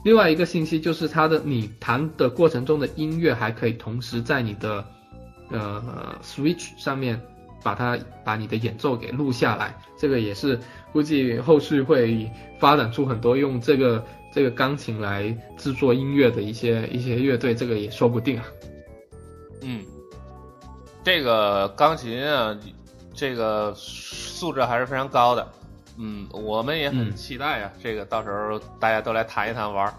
另外一个信息就是它的你弹的过程中的音乐还可以同时在你的。呃，Switch 上面把它把你的演奏给录下来，这个也是估计后续会发展出很多用这个这个钢琴来制作音乐的一些一些乐队，这个也说不定啊。嗯，这个钢琴啊，这个素质还是非常高的。嗯，我们也很期待啊，这个到时候大家都来谈一谈玩儿。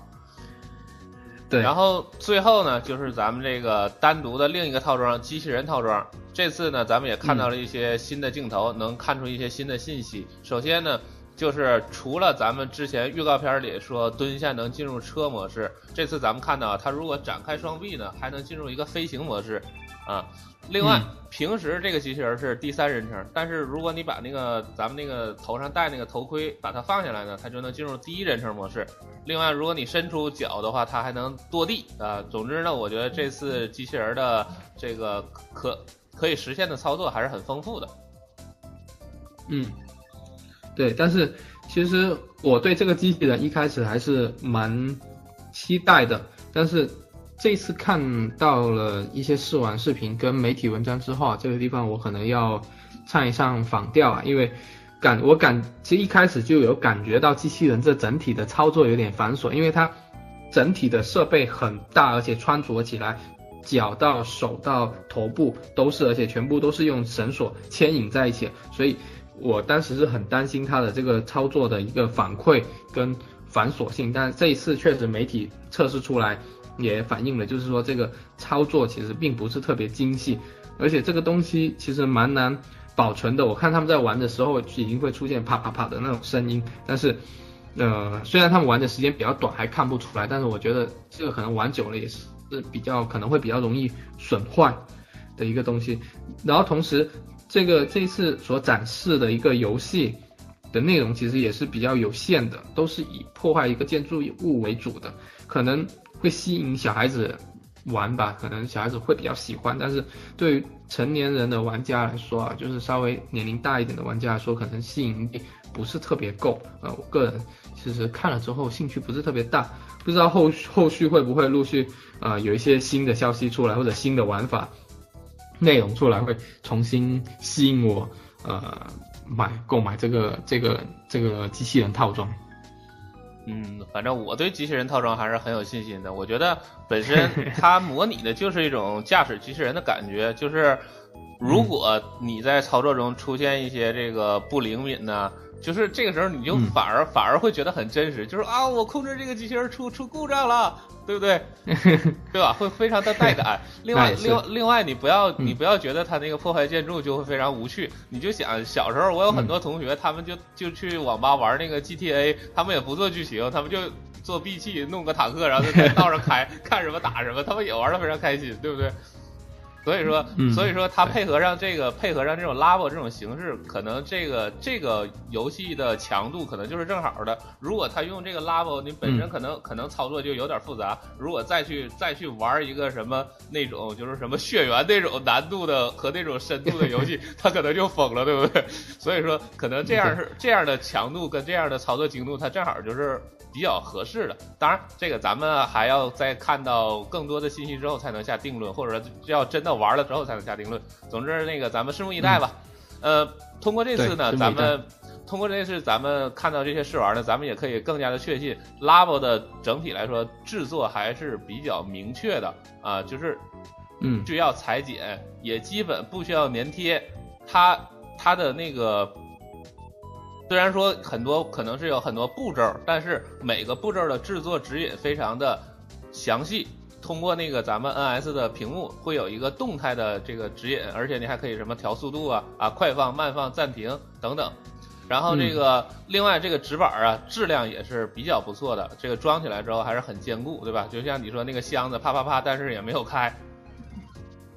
对，然后最后呢，就是咱们这个单独的另一个套装——机器人套装。这次呢，咱们也看到了一些新的镜头，能看出一些新的信息。首先呢，就是除了咱们之前预告片里说蹲下能进入车模式，这次咱们看到它如果展开双臂呢，还能进入一个飞行模式，啊。另外，平时这个机器人是第三人称，但是如果你把那个咱们那个头上戴那个头盔把它放下来呢，它就能进入第一人称模式。另外，如果你伸出脚的话，它还能跺地啊。总之呢，我觉得这次机器人的这个可可以实现的操作还是很丰富的。嗯，对，但是其实我对这个机器人一开始还是蛮期待的，但是。这次看到了一些试玩视频跟媒体文章之后啊，这个地方我可能要唱一唱反调啊，因为感我感其实一开始就有感觉到机器人这整体的操作有点繁琐，因为它整体的设备很大，而且穿着起来脚到手到头部都是，而且全部都是用绳索牵引在一起，所以我当时是很担心它的这个操作的一个反馈跟繁琐性，但这一次确实媒体测试出来。也反映了，就是说这个操作其实并不是特别精细，而且这个东西其实蛮难保存的。我看他们在玩的时候已经会出现啪啪啪的那种声音，但是，呃，虽然他们玩的时间比较短，还看不出来，但是我觉得这个可能玩久了也是比较可能会比较容易损坏的一个东西。然后同时，这个这次所展示的一个游戏的内容其实也是比较有限的，都是以破坏一个建筑物为主的，可能。会吸引小孩子玩吧，可能小孩子会比较喜欢，但是对于成年人的玩家来说啊，就是稍微年龄大一点的玩家来说，可能吸引力不是特别够。呃，我个人其实看了之后兴趣不是特别大，不知道后后续会不会陆续呃有一些新的消息出来，或者新的玩法内容出来，会重新吸引我呃买购买这个这个这个机器人套装。嗯，反正我对机器人套装还是很有信心的。我觉得本身 (laughs) 它模拟的就是一种驾驶机器人的感觉，就是如果你在操作中出现一些这个不灵敏呢，就是这个时候你就反而反而会觉得很真实，就是啊，我控制这个机器人出出故障了。对不对？(laughs) 对吧？会非常的带感。(laughs) 另外，另外，另外，你不要，你不要觉得他那个破坏建筑就会非常无趣。你就想小时候，我有很多同学，他们就就去网吧玩那个 GTA，他们也不做剧情，他们就做闭气，弄个坦克，然后在道上开，(laughs) 看什么打什么，他们也玩的非常开心，对不对？所以说，所以说它配合上这个，配合上这种 labo 这种形式，可能这个这个游戏的强度可能就是正好的。如果他用这个 labo，你本身可能可能操作就有点复杂。如果再去再去玩一个什么那种就是什么血缘那种难度的和那种深度的游戏，(laughs) 他可能就疯了，对不对？所以说，可能这样是这样的强度跟这样的操作精度，它正好就是。比较合适的，当然这个咱们还要再看到更多的信息之后才能下定论，或者说要真的玩了之后才能下定论。总之，那个咱们拭目以待吧。呃，通过这次呢，咱们通过这次咱们看到这些试玩呢，咱们也可以更加的确信，Labo 的整体来说制作还是比较明确的啊，就是嗯，需要裁剪，也基本不需要粘贴，它它的那个。虽然说很多可能是有很多步骤，但是每个步骤的制作指引非常的详细。通过那个咱们 NS 的屏幕会有一个动态的这个指引，而且你还可以什么调速度啊啊快放慢放暂停等等。然后这个另外这个纸板啊质量也是比较不错的，这个装起来之后还是很坚固，对吧？就像你说那个箱子啪啪啪，但是也没有开。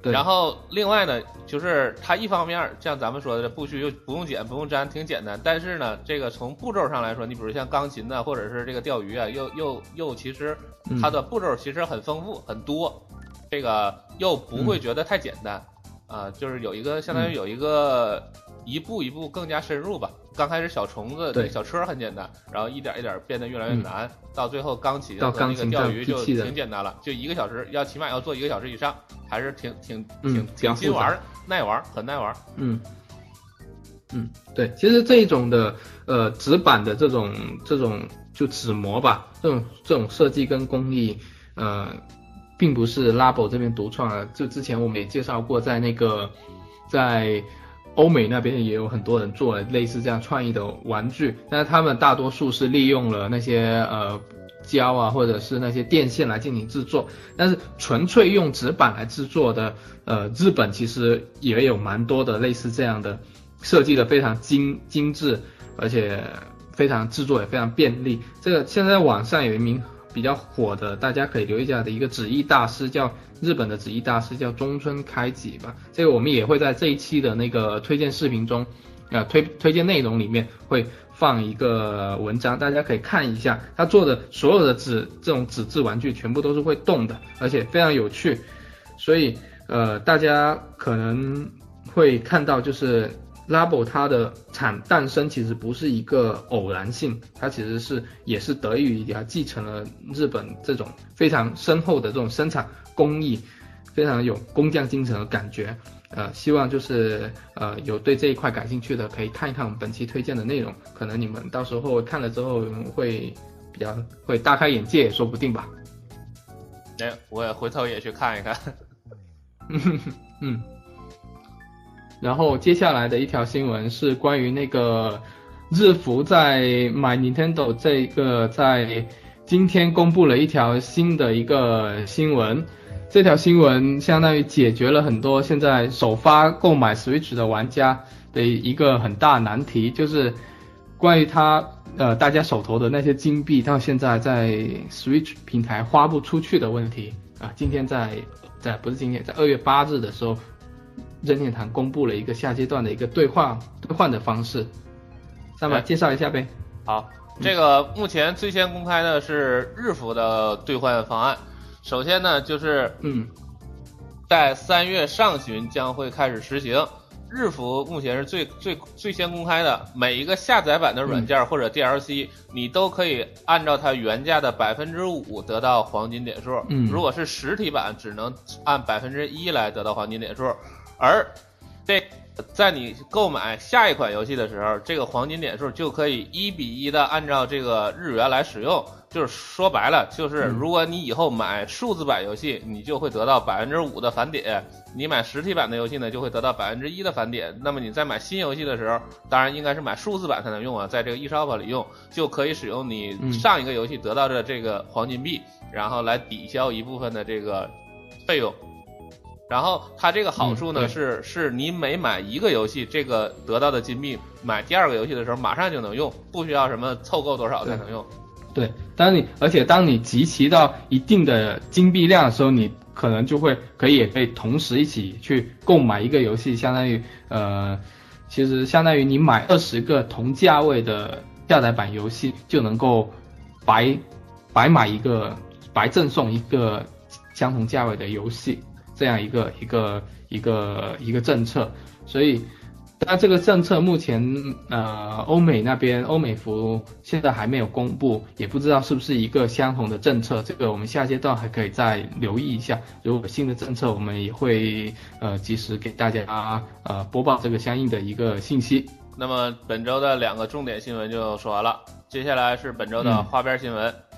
然后另外呢，就是它一方面像咱们说的不需又不用剪不用粘，挺简单。但是呢，这个从步骤上来说，你比如像钢琴呢，或者是这个钓鱼啊，又又又其实它的步骤其实很丰富很多，这个又不会觉得太简单啊，就是有一个相当于有一个一步一步更加深入吧。刚开始小虫子、小车很简单，然后一点一点变得越来越难，到最后钢琴和那个钓鱼就挺简单了，就一个小时要起码要做一个小时以上，还是挺挺挺挺新玩，耐玩，很耐玩。嗯嗯，对，其实这一种的呃纸板的这种这种就纸模吧，这种这种设计跟工艺呃，并不是 Labo 这边独创的，就之前我们也介绍过，在那个在。欧美那边也有很多人做了类似这样创意的玩具，但是他们大多数是利用了那些呃胶啊或者是那些电线来进行制作，但是纯粹用纸板来制作的，呃日本其实也有蛮多的类似这样的设计的非常精精致，而且非常制作也非常便利。这个现在网上有一名。比较火的，大家可以留意一下的一个纸艺大师，叫日本的纸艺大师叫中村开己吧。这个我们也会在这一期的那个推荐视频中，呃推推荐内容里面会放一个文章，大家可以看一下他做的所有的纸这种纸质玩具全部都是会动的，而且非常有趣。所以呃大家可能会看到就是。Labo 它的产诞生其实不是一个偶然性，它其实是也是得益于它继承了日本这种非常深厚的这种生产工艺，非常有工匠精神的感觉。呃，希望就是呃有对这一块感兴趣的可以看一看我们本期推荐的内容，可能你们到时候看了之后会比较会大开眼界，也说不定吧。哎，我也回头也去看一看。嗯 (laughs) 嗯。然后接下来的一条新闻是关于那个日服在买 Nintendo 这个在今天公布了一条新的一个新闻，这条新闻相当于解决了很多现在首发购买 Switch 的玩家的一个很大难题，就是关于他呃大家手头的那些金币到现在在 Switch 平台花不出去的问题啊，今天在在不是今天在二月八日的时候。任天堂公布了一个下阶段的一个兑换兑换的方式，那么介绍一下呗。好，这个目前最先公开的是日服的兑换方案。首先呢，就是嗯，在三月上旬将会开始实行。日服目前是最最最先公开的，每一个下载版的软件或者 DLC，你都可以按照它原价的百分之五得到黄金点数。嗯，如果是实体版，只能按百分之一来得到黄金点数。而这在你购买下一款游戏的时候，这个黄金点数就可以一比一的按照这个日元来使用。就是说白了，就是如果你以后买数字版游戏，你就会得到百分之五的返点；你买实体版的游戏呢，就会得到百分之一的返点。那么你在买新游戏的时候，当然应该是买数字版才能用啊，在这个 eShop 里用就可以使用你上一个游戏得到的这个黄金币，然后来抵消一部分的这个费用。然后它这个好处呢是，是你每买一个游戏，这个得到的金币，买第二个游戏的时候马上就能用，不需要什么凑够多少才能用。对，当你而且当你集齐到一定的金币量的时候，你可能就会可以也可以同时一起去购买一个游戏，相当于呃，其实相当于你买二十个同价位的下载版游戏就能够白白买一个白赠送一个相同价位的游戏，这样一个一个一个一个政策，所以。但这个政策目前，呃，欧美那边欧美服现在还没有公布，也不知道是不是一个相同的政策。这个我们下阶段还可以再留意一下。如果新的政策，我们也会呃及时给大家呃播报这个相应的一个信息。那么本周的两个重点新闻就说完了，接下来是本周的花边新闻。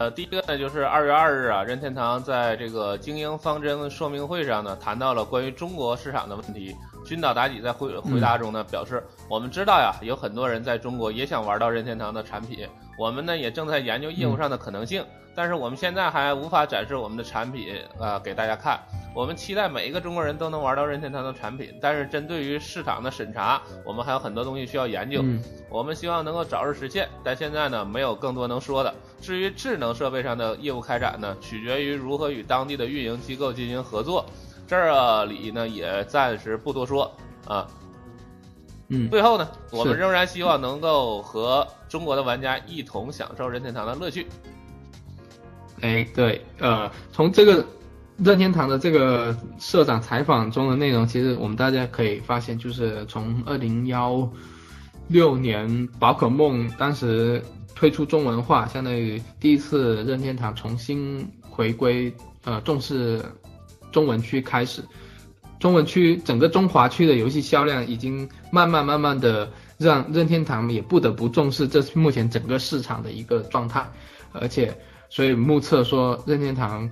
呃，第一个呢就是二月二日啊，任天堂在这个精英方针说明会上呢，谈到了关于中国市场的问题。君岛妲己在回回答中呢表示，我们知道呀，有很多人在中国也想玩到任天堂的产品，我们呢也正在研究业务上的可能性，但是我们现在还无法展示我们的产品啊给大家看。我们期待每一个中国人都能玩到任天堂的产品，但是针对于市场的审查，我们还有很多东西需要研究。我们希望能够早日实现，但现在呢没有更多能说的。至于智能设备上的业务开展呢，取决于如何与当地的运营机构进行合作。这里呢也暂时不多说啊。嗯，最后呢，我们仍然希望能够和中国的玩家一同享受任天堂的乐趣。哎，对，呃，从这个任天堂的这个社长采访中的内容，其实我们大家可以发现，就是从二零幺六年宝可梦当时推出中文化，相当于第一次任天堂重新回归，呃，重视。中文区开始，中文区整个中华区的游戏销量已经慢慢慢慢的让任天堂也不得不重视，这是目前整个市场的一个状态，而且所以目测说任天堂，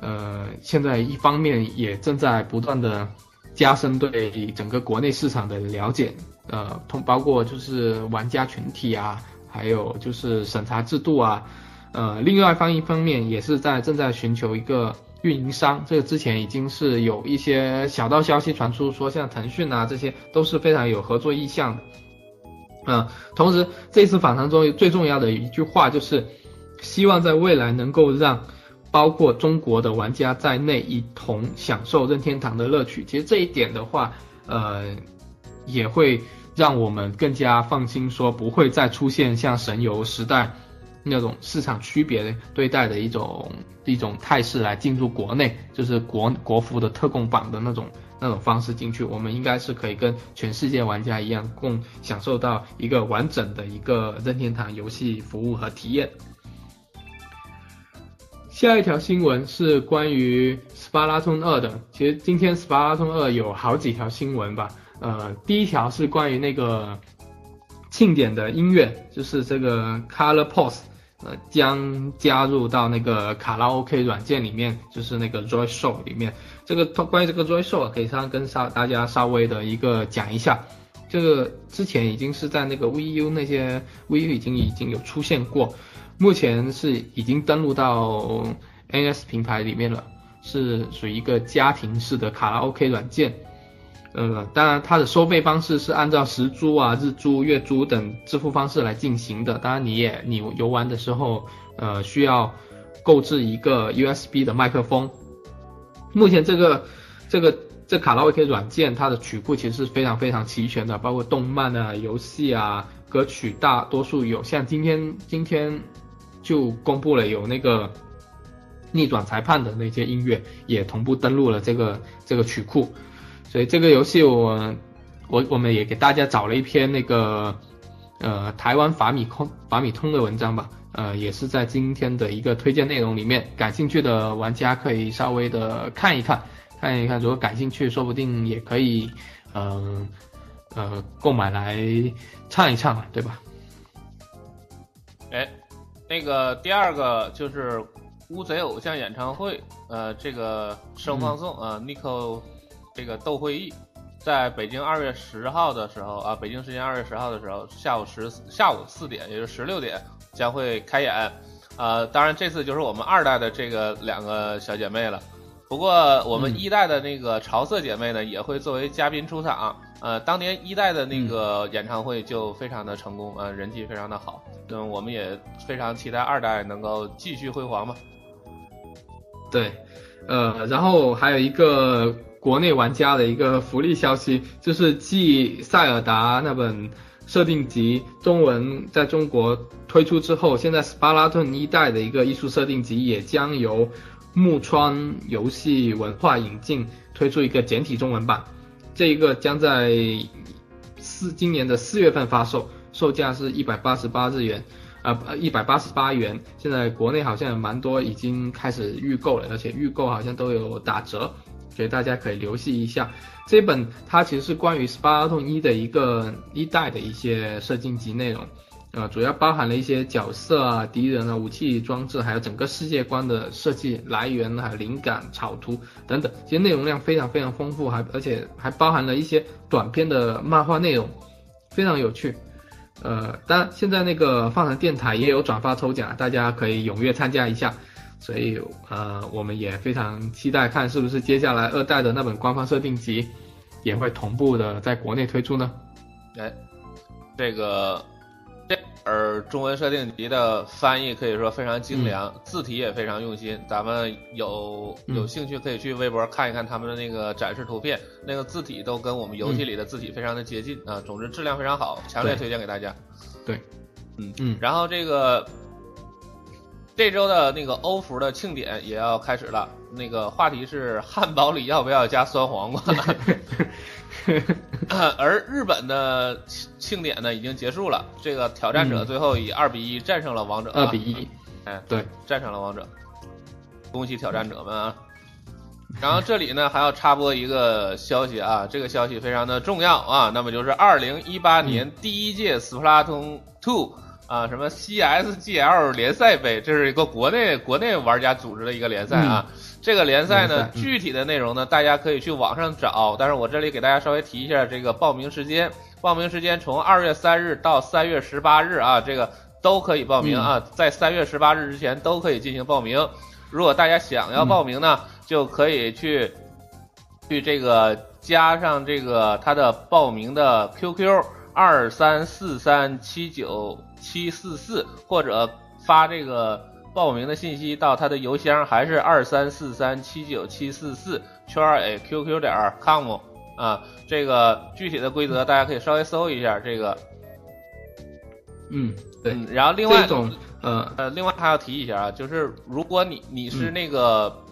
呃，现在一方面也正在不断的加深对整个国内市场的了解，呃，通包括就是玩家群体啊，还有就是审查制度啊，呃，另外方一方面也是在正在寻求一个。运营商，这个之前已经是有一些小道消息传出，说像腾讯啊这些都是非常有合作意向的。嗯，同时这次访谈中最重要的一句话就是，希望在未来能够让包括中国的玩家在内一同享受任天堂的乐趣。其实这一点的话，呃，也会让我们更加放心，说不会再出现像神游时代。那种市场区别对待的一种一种态势来进入国内，就是国国服的特供版的那种那种方式进去，我们应该是可以跟全世界玩家一样，共享受到一个完整的一个任天堂游戏服务和体验。下一条新闻是关于斯巴拉通二的，其实今天斯巴拉通二有好几条新闻吧，呃，第一条是关于那个庆典的音乐，就是这个 Color Pose。呃，将加入到那个卡拉 OK 软件里面，就是那个 Joy Show 里面。这个关于这个 Joy Show，可以稍跟稍大家稍微的一个讲一下。这个之前已经是在那个 VU 那些 VU 已经已经有出现过，目前是已经登录到 NS 平台里面了，是属于一个家庭式的卡拉 OK 软件。呃，当然，它的收费方式是按照时租啊、日租、月租等支付方式来进行的。当然，你也你游玩的时候，呃，需要购置一个 USB 的麦克风。目前这个这个这卡拉 OK 软件，它的曲库其实是非常非常齐全的，包括动漫啊、游戏啊、歌曲，大多数有。像今天今天就公布了有那个逆转裁判的那些音乐，也同步登录了这个这个曲库。所以这个游戏我我我们也给大家找了一篇那个呃台湾法米空法米通的文章吧，呃也是在今天的一个推荐内容里面，感兴趣的玩家可以稍微的看一看，看一看，如果感兴趣，说不定也可以呃呃购买来唱一唱，对吧？哎，那个第二个就是乌贼偶像演唱会，呃这个声放送啊，Nico。这个斗会议在北京二月十号的时候啊，北京时间二月十号的时候，下午十下午四点，也就是十六点将会开演。呃，当然这次就是我们二代的这个两个小姐妹了。不过我们嗯一代的那个潮色姐妹呢，也会作为嘉宾出场。呃，当年一代的那个演唱会就非常的成功，呃，人气非常的好。嗯，我们也非常期待二代能够继续辉煌嘛。对，呃，然后还有一个国内玩家的一个福利消息，就是继塞尔达那本设定集中文在中国推出之后，现在斯巴拉顿一代的一个艺术设定集也将由木川游戏文化引进推出一个简体中文版，这一个将在四今年的四月份发售，售价是一百八十八日元。呃，一百八十八元，现在国内好像蛮多已经开始预购了，而且预购好像都有打折，所以大家可以留意一下。这本它其实是关于斯巴达通一的一个一代的一些设定集内容，呃，主要包含了一些角色啊、敌人啊、武器装置，还有整个世界观的设计来源、还有灵感、草图等等，其实内容量非常非常丰富，还而且还包含了一些短篇的漫画内容，非常有趣。呃，当然现在那个放城电台也有转发抽奖，大家可以踊跃参加一下。所以呃，我们也非常期待看是不是接下来二代的那本官方设定集也会同步的在国内推出呢？哎，这个这本中文设定集的翻译可以说非常精良，字体也非常用心。咱们有有嗯兴趣可以去微博看一看他们的那个展示图片，那个字体都跟我们游戏里的字体非常的接近啊。总之质量非常好，强烈推荐给大家。对，嗯嗯然后这个这周的那个欧服的庆典也要开始了，那个话题是汉堡里要不要加酸黄瓜？(laughs) 而日本的庆庆典呢已经结束了，这个挑战者嗯。最后以二比一战胜了王者，二比一，哎，对，战胜了王者，恭喜挑战者们啊！然后这里呢还要插播一个消息啊，这个消息非常的重要啊，那么就是二零一八年第一届斯普拉通 Two 啊，什么 CSGL 联赛杯，这是一个国内国内玩家组织的一个联赛啊。这个联赛呢，具体的内容呢，大家可以去网上找，但是我这里给大家稍微提一下这个报名时间，报名时间从二月三日到三月十八日啊，这个都可以报名啊，在三月十八日之前都可以进行报名。如果大家想要报名呢，就可以去去这个加上这个他的报名的 QQ 二三四三七九七四四，或者发这个报名的信息到他的邮箱，还是二三四三七九七四四圈 a QQ 点 com 啊。这个具体的规则大家可以稍微搜一下这个。嗯，对，嗯，然后另外这种呃，呃，另外还要提一下啊，就是如果你你是那个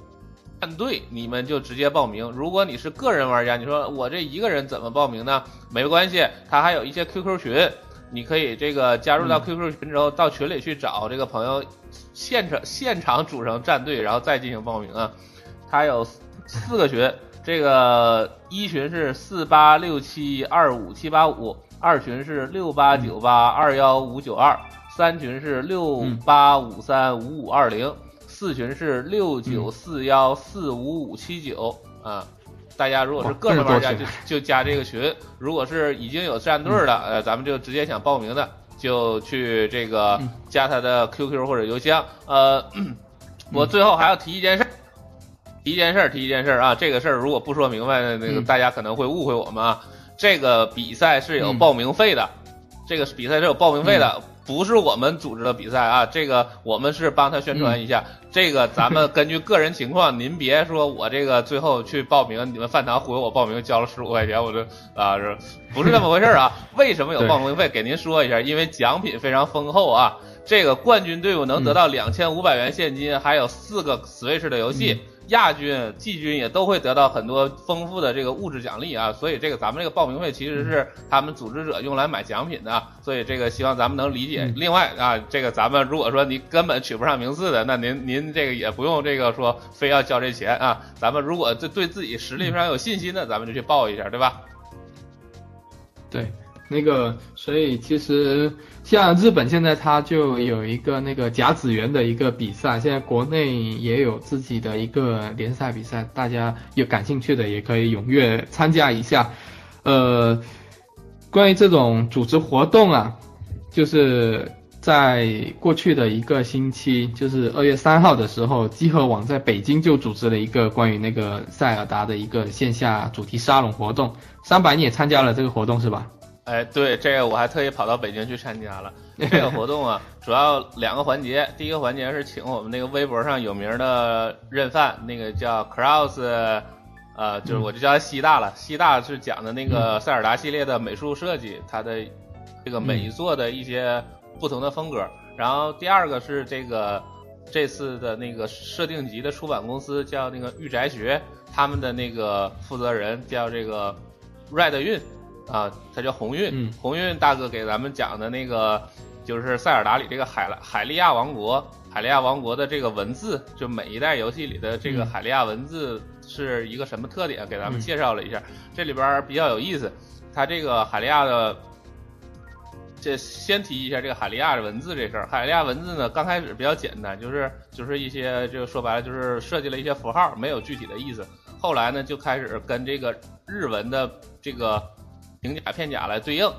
战队，你们就直接报名；如果你是个人玩家，你说我这一个人怎么报名呢？没关系，他还有一些 QQ 群，你可以这个加入到嗯 QQ 群之后，到群里去找这个朋友，现场现场组成战队，然后再进行报名啊。它有四个群，这个一群是四八六七二五七八五，二群是六八九八二幺五九二，三群是六八五三五五二零，四群是六九四幺四五五七九啊。大家如果是个人玩家就就加这个群，如果是已经有战队的，呃，咱们就直接想报名的，就去这个嗯加他的 QQ 或者邮箱。呃，我最后还要提一件事儿。提一件事儿，提一件事儿啊！这个事儿如果不说明白，那个嗯大家可能会误会我们啊。这个比赛是有嗯报名费的，这个比赛是有报名费的，不是我们组织的比赛啊。这个我们是帮他宣传一下。这个咱们根据个人情况，您别说我这个最后去报名，你们饭堂忽悠我报名交了十五块钱，我就啊是不是那么回事儿啊？(laughs) 为什么有报名费？给您说一下，因为奖品非常丰厚啊。这个冠军队伍能得到两千五百元现金，还有四个 Switch 的游戏。亚军、季军也都会得到很多丰富的这个物质奖励啊，所以这个咱们这个报名费其实是他们组织者用来买奖品的，所以这个希望咱们能理解。嗯另外啊，这个咱们如果说你根本取不上名次的，那您您这个也不用这个说非要交这钱啊。咱们如果对对自己实力非常有信心的，咱们就去报一下，对吧？对，那个，所以其实像日本现在它就有一个那个甲子园的一个比赛，现在国内也有自己的一个联赛比赛，大家有感兴趣的也可以踊跃参加一下。呃，关于这种组织活动啊，就是在过去的一个星期，就是二月三号的时候，集合网在北京就组织了一个关于那个塞尔达的一个线下主题沙龙活动。三百，你也参加了这个活动是吧？哎，对，这个我还特意跑到北京去参加了。这个活动啊，(laughs) 主要两个环节。第一个环节是请我们那个微博上有名的认饭，那个叫 Cross，呃，就是我就叫他西大了。西大是讲的那个塞尔达系列的美术设计，它的这个每一座的一些不同的风格。然后第二个是这个这次的那个设定集的出版公司叫那个御宅学，他们的那个负责人叫这个 Red 运啊，他叫鸿运，鸿运大哥给咱们讲的那个。就是塞尔达里这个海海利亚王国，海利亚王国的这个文字，就每一代游戏里的这个海利亚文字是一个什么特点？给咱们介绍了一下。这里边比较有意思，它这个海利亚的，这先提一下这个海利亚的文字这事儿。海利亚文字呢，刚开始比较简单，就是就是一些，就说白了就是设计了一些符号，没有具体的意思。后来呢，就开始跟这个日文的这个平假片假来对应，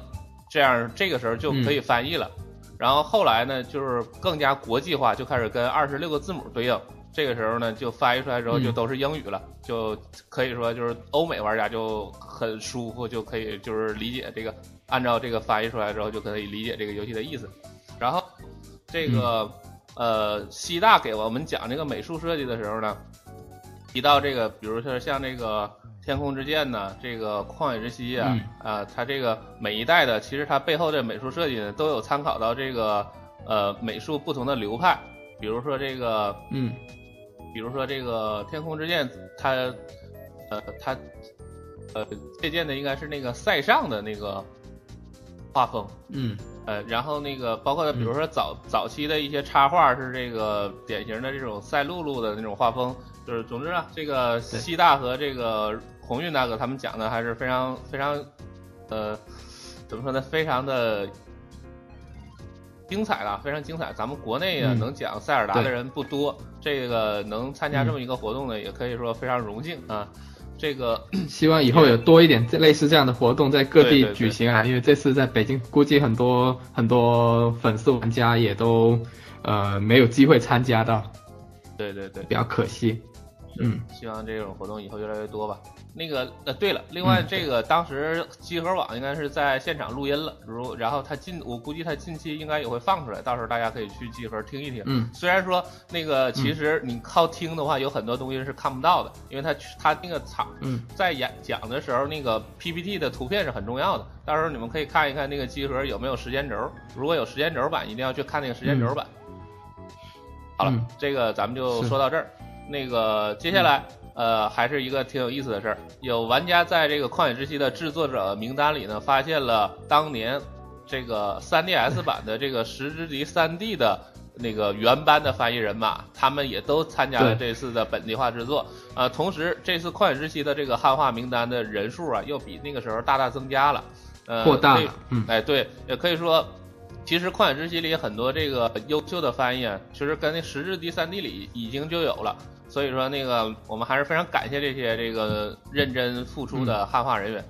这样这个时候就可以翻译了。然后后来呢，就是更加国际化，就开始跟二十六个字母对应。这个时候呢，就翻译出来之后就都是英语了，就可以说就是欧美玩家就很舒服，就可以就是理解这个，按照这个翻译出来之后就可以理解这个游戏的意思。然后这个呃，西大给我们讲这个美术设计的时候呢，提到这个，比如说像这个。天空之剑呢？这个旷野之息啊，啊，它这个每一代的，其实它背后的美术设计呢，都有参考到这个呃美术不同的流派。比如说这个，嗯，比如说这个天空之剑，它呃它呃借鉴的应该是那个塞尚的那个画风，嗯，呃，然后那个包括比如说早早期的一些插画是这个典型的这种赛璐璐的那种画风，就是总之啊，这个西大和这个。鸿运大哥他们讲的还是非常非常，呃，怎么说呢？非常的精彩了，非常精彩。咱们国内啊，能讲塞尔达的人不多，这个能参加这么一个活动呢，也可以说非常荣幸啊。这个 (clears throat) 希望以后有多一点类似这样的活动在各地举行啊，因为这次在北京，估计很多很多粉丝玩家也都呃没有机会参加到。对对对，比较可惜。嗯，希望这种活动以后越来越多吧。那个呃，对了，另外这个当时集合网应该是在现场录音了，如然后他近，我估计他近期应该也会放出来，到时候大家可以去集合听一听。嗯，虽然说那个其实你靠听的话，有很多东西是看不到的，因为他他那个场在演讲的时候，那个 PPT 的图片是很重要的，到时候你们可以看一看那个集合有没有时间轴，如果有时间轴版，一定要去看那个时间轴版。好了，这个咱们就说到这儿，那个接下来。呃，还是一个挺有意思的事儿。有玩家在这个《旷野之息》的制作者名单里呢，发现了当年这个 3DS 版的这个《石之笛 3D》的那个原班的翻译人马，他们也都参加了这次的本地化制作。呃，同时这次《旷野之息》的这个汉化名单的人数啊，又比那个时候大大增加了。呃，扩大了。嗯，哎，对，也可以说，其实《旷野之息》里很多这个优秀的翻译，啊，其实跟那《十之笛 3D》里已经就有了。所以说，那个我们还是非常感谢这些这个认真付出的汉化人员，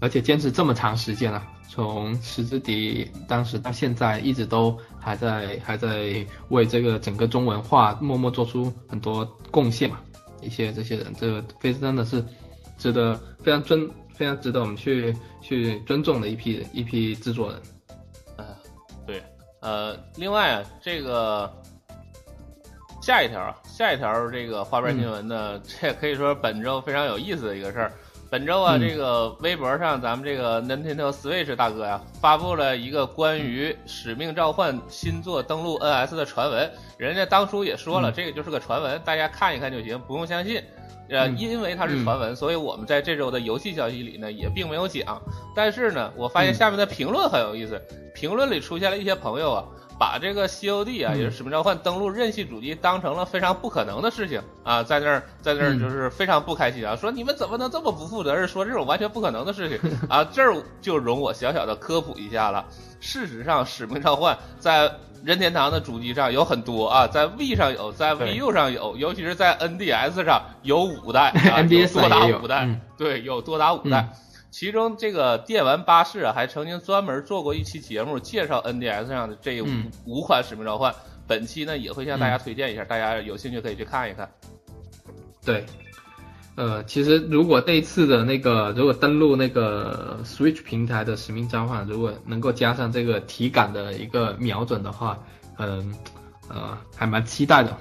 而且坚持这么长时间了，从石之笛当时到现在，一直都还在还在为这个整个中文化默默做出很多贡献嘛。一些这些人，这个非真的是值得非常尊非常值得我们去去尊重的一批一批制作人。啊，对，呃，另外啊，这个。下一条啊，下一条这个花边新闻呢，这可以说本周非常有意思的一个事儿。本周啊，这个微博上咱们这个 Nintendo Switch 大哥呀，发布了一个关于《使命召唤》新作登陆 NS 的传闻。人家当初也说了，这个就是个传闻，大家看一看就行，不用相信。呃，因为它是传闻，所以我们在这周的游戏消息里呢，也并没有讲。但是呢，我发现下面的评论很有意思，评论里出现了一些朋友啊。把这个 COD 啊，也是使命召唤登陆任系主机当成了非常不可能的事情啊，在那儿在那儿就是非常不开心啊，说你们怎么能这么不负责任，说这种完全不可能的事情 (laughs) 啊？这儿就容我小小的科普一下了。事实上，使命召唤在任天堂的主机上有很多啊，在 V 上有，在 VU 上有，尤其是在 NDS 上有五代，啊，(laughs) 多达五代，对，有多达五代。其中这个电玩巴士啊，还曾经专门做过一期节目介绍 NDS 上的这五、嗯五款使命召唤。本期呢也会向大家推荐一下，大家有兴趣可以去看一看。对，呃，其实如果这一次的那个，如果登录那个 Switch 平台的使命召唤，如果能够加上这个体感的一个瞄准的话，嗯、呃，还蛮期待的。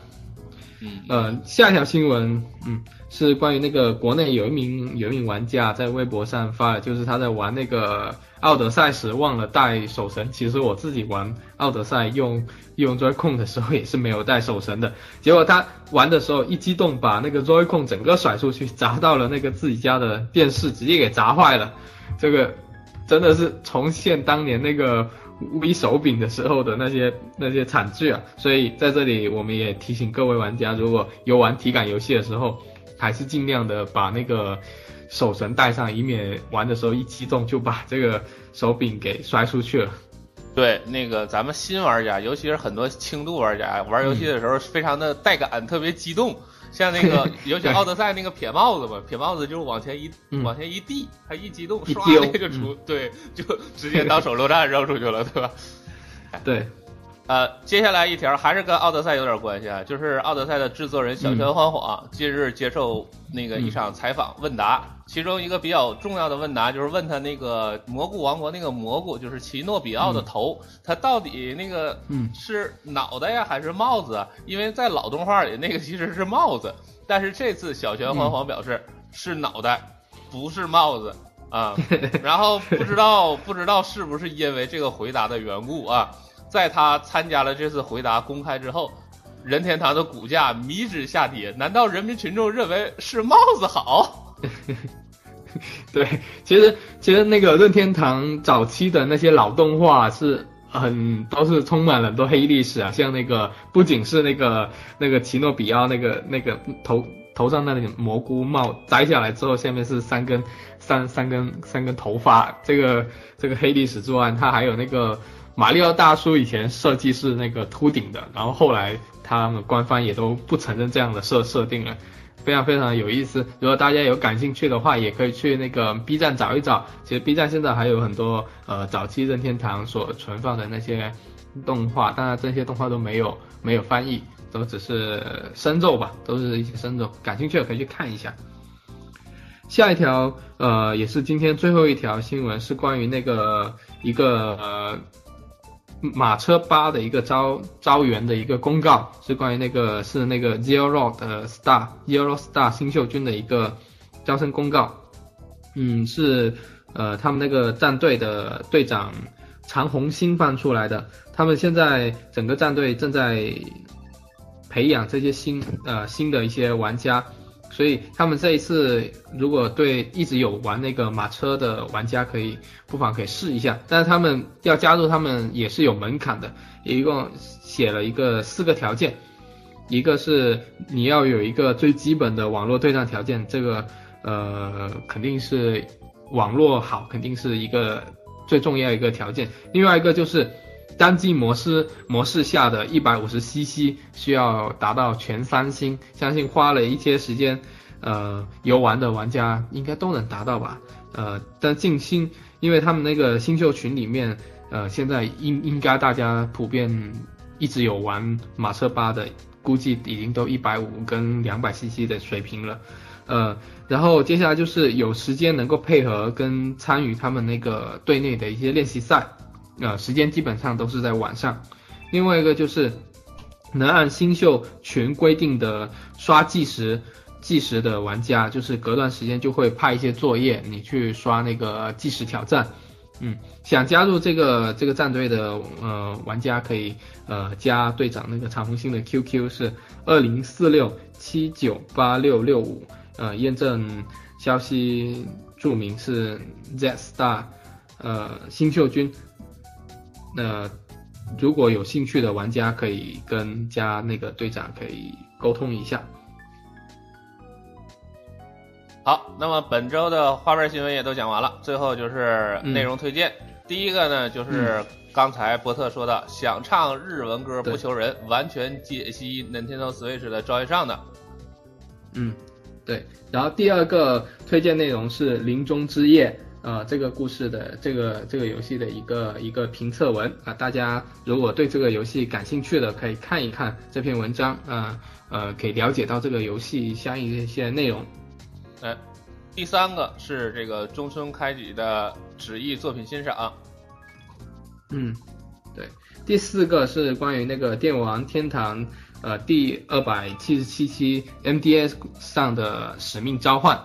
嗯，呃，下一条新闻，嗯，是关于那个国内有一名有一名玩家在微博上发的，就是他在玩那个奥德赛时忘了带手绳。其实我自己玩奥德赛用用 Joy-Con 的时候也是没有带手绳的，结果他玩的时候一激动，把那个 Joy-Con 整个甩出去，砸到了那个自己家的电视，直接给砸坏了。这个真的是重现当年那个 V 手柄的时候的那些那些惨剧啊！所以在这里我们也提醒各位玩家，如果有玩体感游戏的时候，还是尽量的把那个手绳带上，以免玩的时候一激动就把这个手柄给摔出去了。对，那个咱们新玩家，尤其是很多轻度玩家，玩游戏的时候非常的带感，特别激动。像那个，(laughs) (laughs) 尤其奥德赛那个撇帽子嘛，撇帽子就是往前一、嗯往前一递，他一激动，唰那个就出，对，就直接当手榴弹扔出去了，对吧？(laughs) 对，呃，接下来一条还是跟奥德赛有点关系啊，就是奥德赛的制作人小泉欢晃近日接受那个一场采访问答，其中一个比较重要的问答就是问他那个蘑菇王国那个蘑菇，就是奇诺比奥的头，它到底那个嗯是脑袋呀还是帽子啊？因为在老动画里那个其实是帽子，但是这次小泉欢晃表示是脑袋，不是帽子。啊，(laughs) 然后不知道不知道是不是因为这个回答的缘故啊，在他参加了这次回答公开之后，任天堂的股价迷之下跌。难道人民群众认为是帽子好？(laughs) 对，其实其实那个任天堂早期的那些老动画是很都是充满了很多黑历史啊，像那个不仅是那个那个奇诺比奥那个那个头头上那个蘑菇帽摘下来之后，下面是三根三三根三根头发，这个这个黑历史之外，它还有那个马里奥大叔以前设计是那个秃顶的，然后后来他们官方也都不承认这样的设设定了。非常非常有意思。如果大家有感兴趣的话，也可以去那个 B 站找一找。其实 B 站现在还有很多呃早期任天堂所存放的那些动画，当然这些动画都没有没有翻译，都只是生肉吧，都是一些生肉。感兴趣的可以去看一下。下一条呃也是今天最后一条新闻，是关于那个一个呃马车八的一个招招员的一个公告，是关于那个是那个 Zero 的 Star Zero Star 新秀军的一个招生公告。嗯，是呃他们那个战队的队长常红星放出来的。他们现在整个战队正在培养这些新呃新的一些玩家，所以他们这一次如果对一直有玩那个马车的玩家，可以不妨可以试一下。但是他们要加入，他们也是有门槛的，一共写了一个四个条件，一个是你要有一个最基本的网络对战条件，这个呃肯定是网络好，肯定是一个最重要一个条件。另外一个就是单机模式模式下的一百五十 CC 需要达到全三星，相信花了一些时间，呃，游玩的玩家应该都能达到吧。呃，但静心，因为他们那个新秀群里面，呃，现在应应该大家普遍一直有玩马车八的，估计已经都一百五跟两百 CC 的水平了。呃，然后接下来就是有时间能够配合跟参与他们那个队内的一些练习赛，呃，时间基本上都是在晚上。另外一个就是能按新秀群规定的刷计时计时的玩家，就是隔段时间就会派一些作业，你去刷那个计时挑战。嗯，想加入这个这个战队的呃玩家可以呃加队长那个长虹星的 QQ 是二零四六七九八六六五，呃验证消息注明是 Z Star，呃新秀军。那、如果有兴趣的玩家可以跟加那个队长可以沟通一下。好，那么本周的花边新闻也都讲完了，最后就是内容推荐。第一个呢，就是刚才波特说的，想唱日文歌不求人，完全解析 Nintendo Switch 的照月上的。嗯，对。然后第二个推荐内容是《林中之夜》，呃这个故事的这个这个游戏的一个一个评测文啊，大家如果对这个游戏感兴趣的，可以看一看这篇文章啊，呃，可以了解到这个游戏相应的一些内容。哎，第三个是这个中村开启的旨意作品欣赏。嗯，对。第四个是关于那个电玩天堂呃第二百七十七期 MDS 上的使命召唤。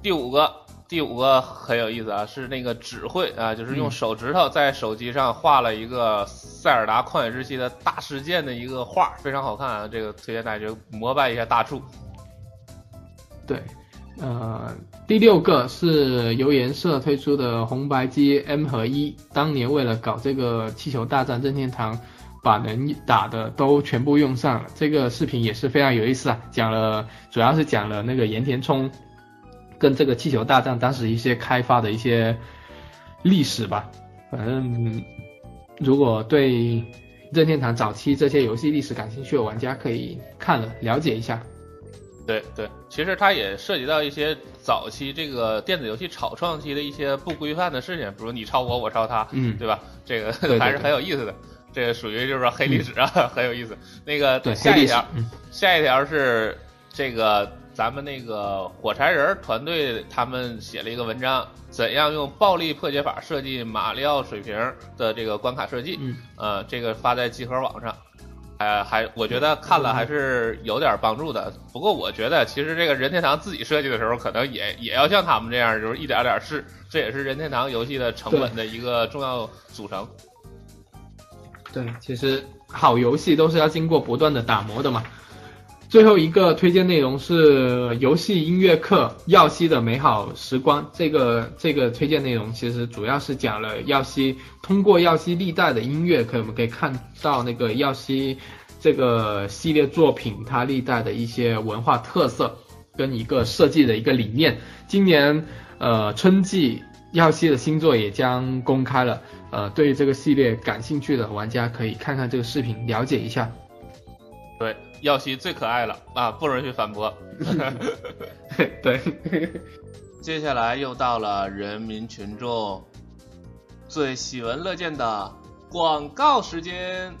嗯。第五个，第五个很有意思啊，是那个指挥啊，就是用手指头在手机上画了一个塞尔达旷野之息的大事件的一个画，非常好看啊。这个推荐大家膜拜一下大柱。对，呃，第六个是由颜色推出的红白机 M 和一，当年为了搞这个气球大战任天堂，把能打的都全部用上了。这个视频也是非常有意思啊，讲了主要是讲了那个岩田聪跟这个气球大战当时一些开发的一些历史吧。反正如果对任天堂早期这些游戏历史感兴趣的玩家，可以看了了解一下。对对，其实它也涉及到一些早期这个电子游戏草创期的一些不规范的事情，比如你抄我，我抄他，嗯，对吧？这个 (laughs) 还是很有意思的，这个属于就是说黑历史啊，(laughs) 很有意思。那个下一条，下一条是这个咱们那个火柴人团队他们写了一个文章，怎样用暴力破解法设计马里奥水平的这个关卡设计，嗯，呃，这个发在集合网上。呃，还我觉得看了还是有点帮助的。不过我觉得其实这个任天堂自己设计的时候，可能也也要像他们这样，就是一点点试。这也是任天堂游戏的成本的一个重要组成。对，其实好游戏都是要经过不断的打磨的嘛。最后一个推荐内容是游戏音乐课《耀西的美好时光》。这个这个推荐内容其实主要是讲了耀西通过耀西历代的音乐，可我们可以看到那个耀西这个系列作品它历代的一些文化特色跟一个设计的一个理念。今年呃春季耀西的新作也将公开了，呃对这个系列感兴趣的玩家可以看看这个视频了解一下。对。耀西最可爱了啊，不允许反驳。(laughs) 对，(laughs) 接下来又到了人民群众最喜闻乐见的广告时间。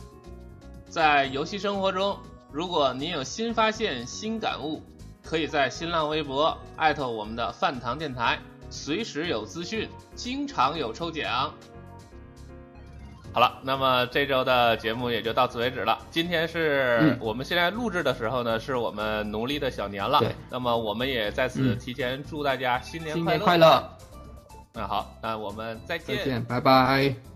在游戏生活中，如果您有新发现、新感悟，可以在新浪微博艾特我们的饭堂电台，随时有资讯，经常有抽奖。好了，那么这周的节目也就到此为止了。今天是我们现在录制的时候呢，是我们农历的小年了。对。那么我们也在此提前祝大家新年快乐。新年快乐。那好，那我们再见。再见，拜拜。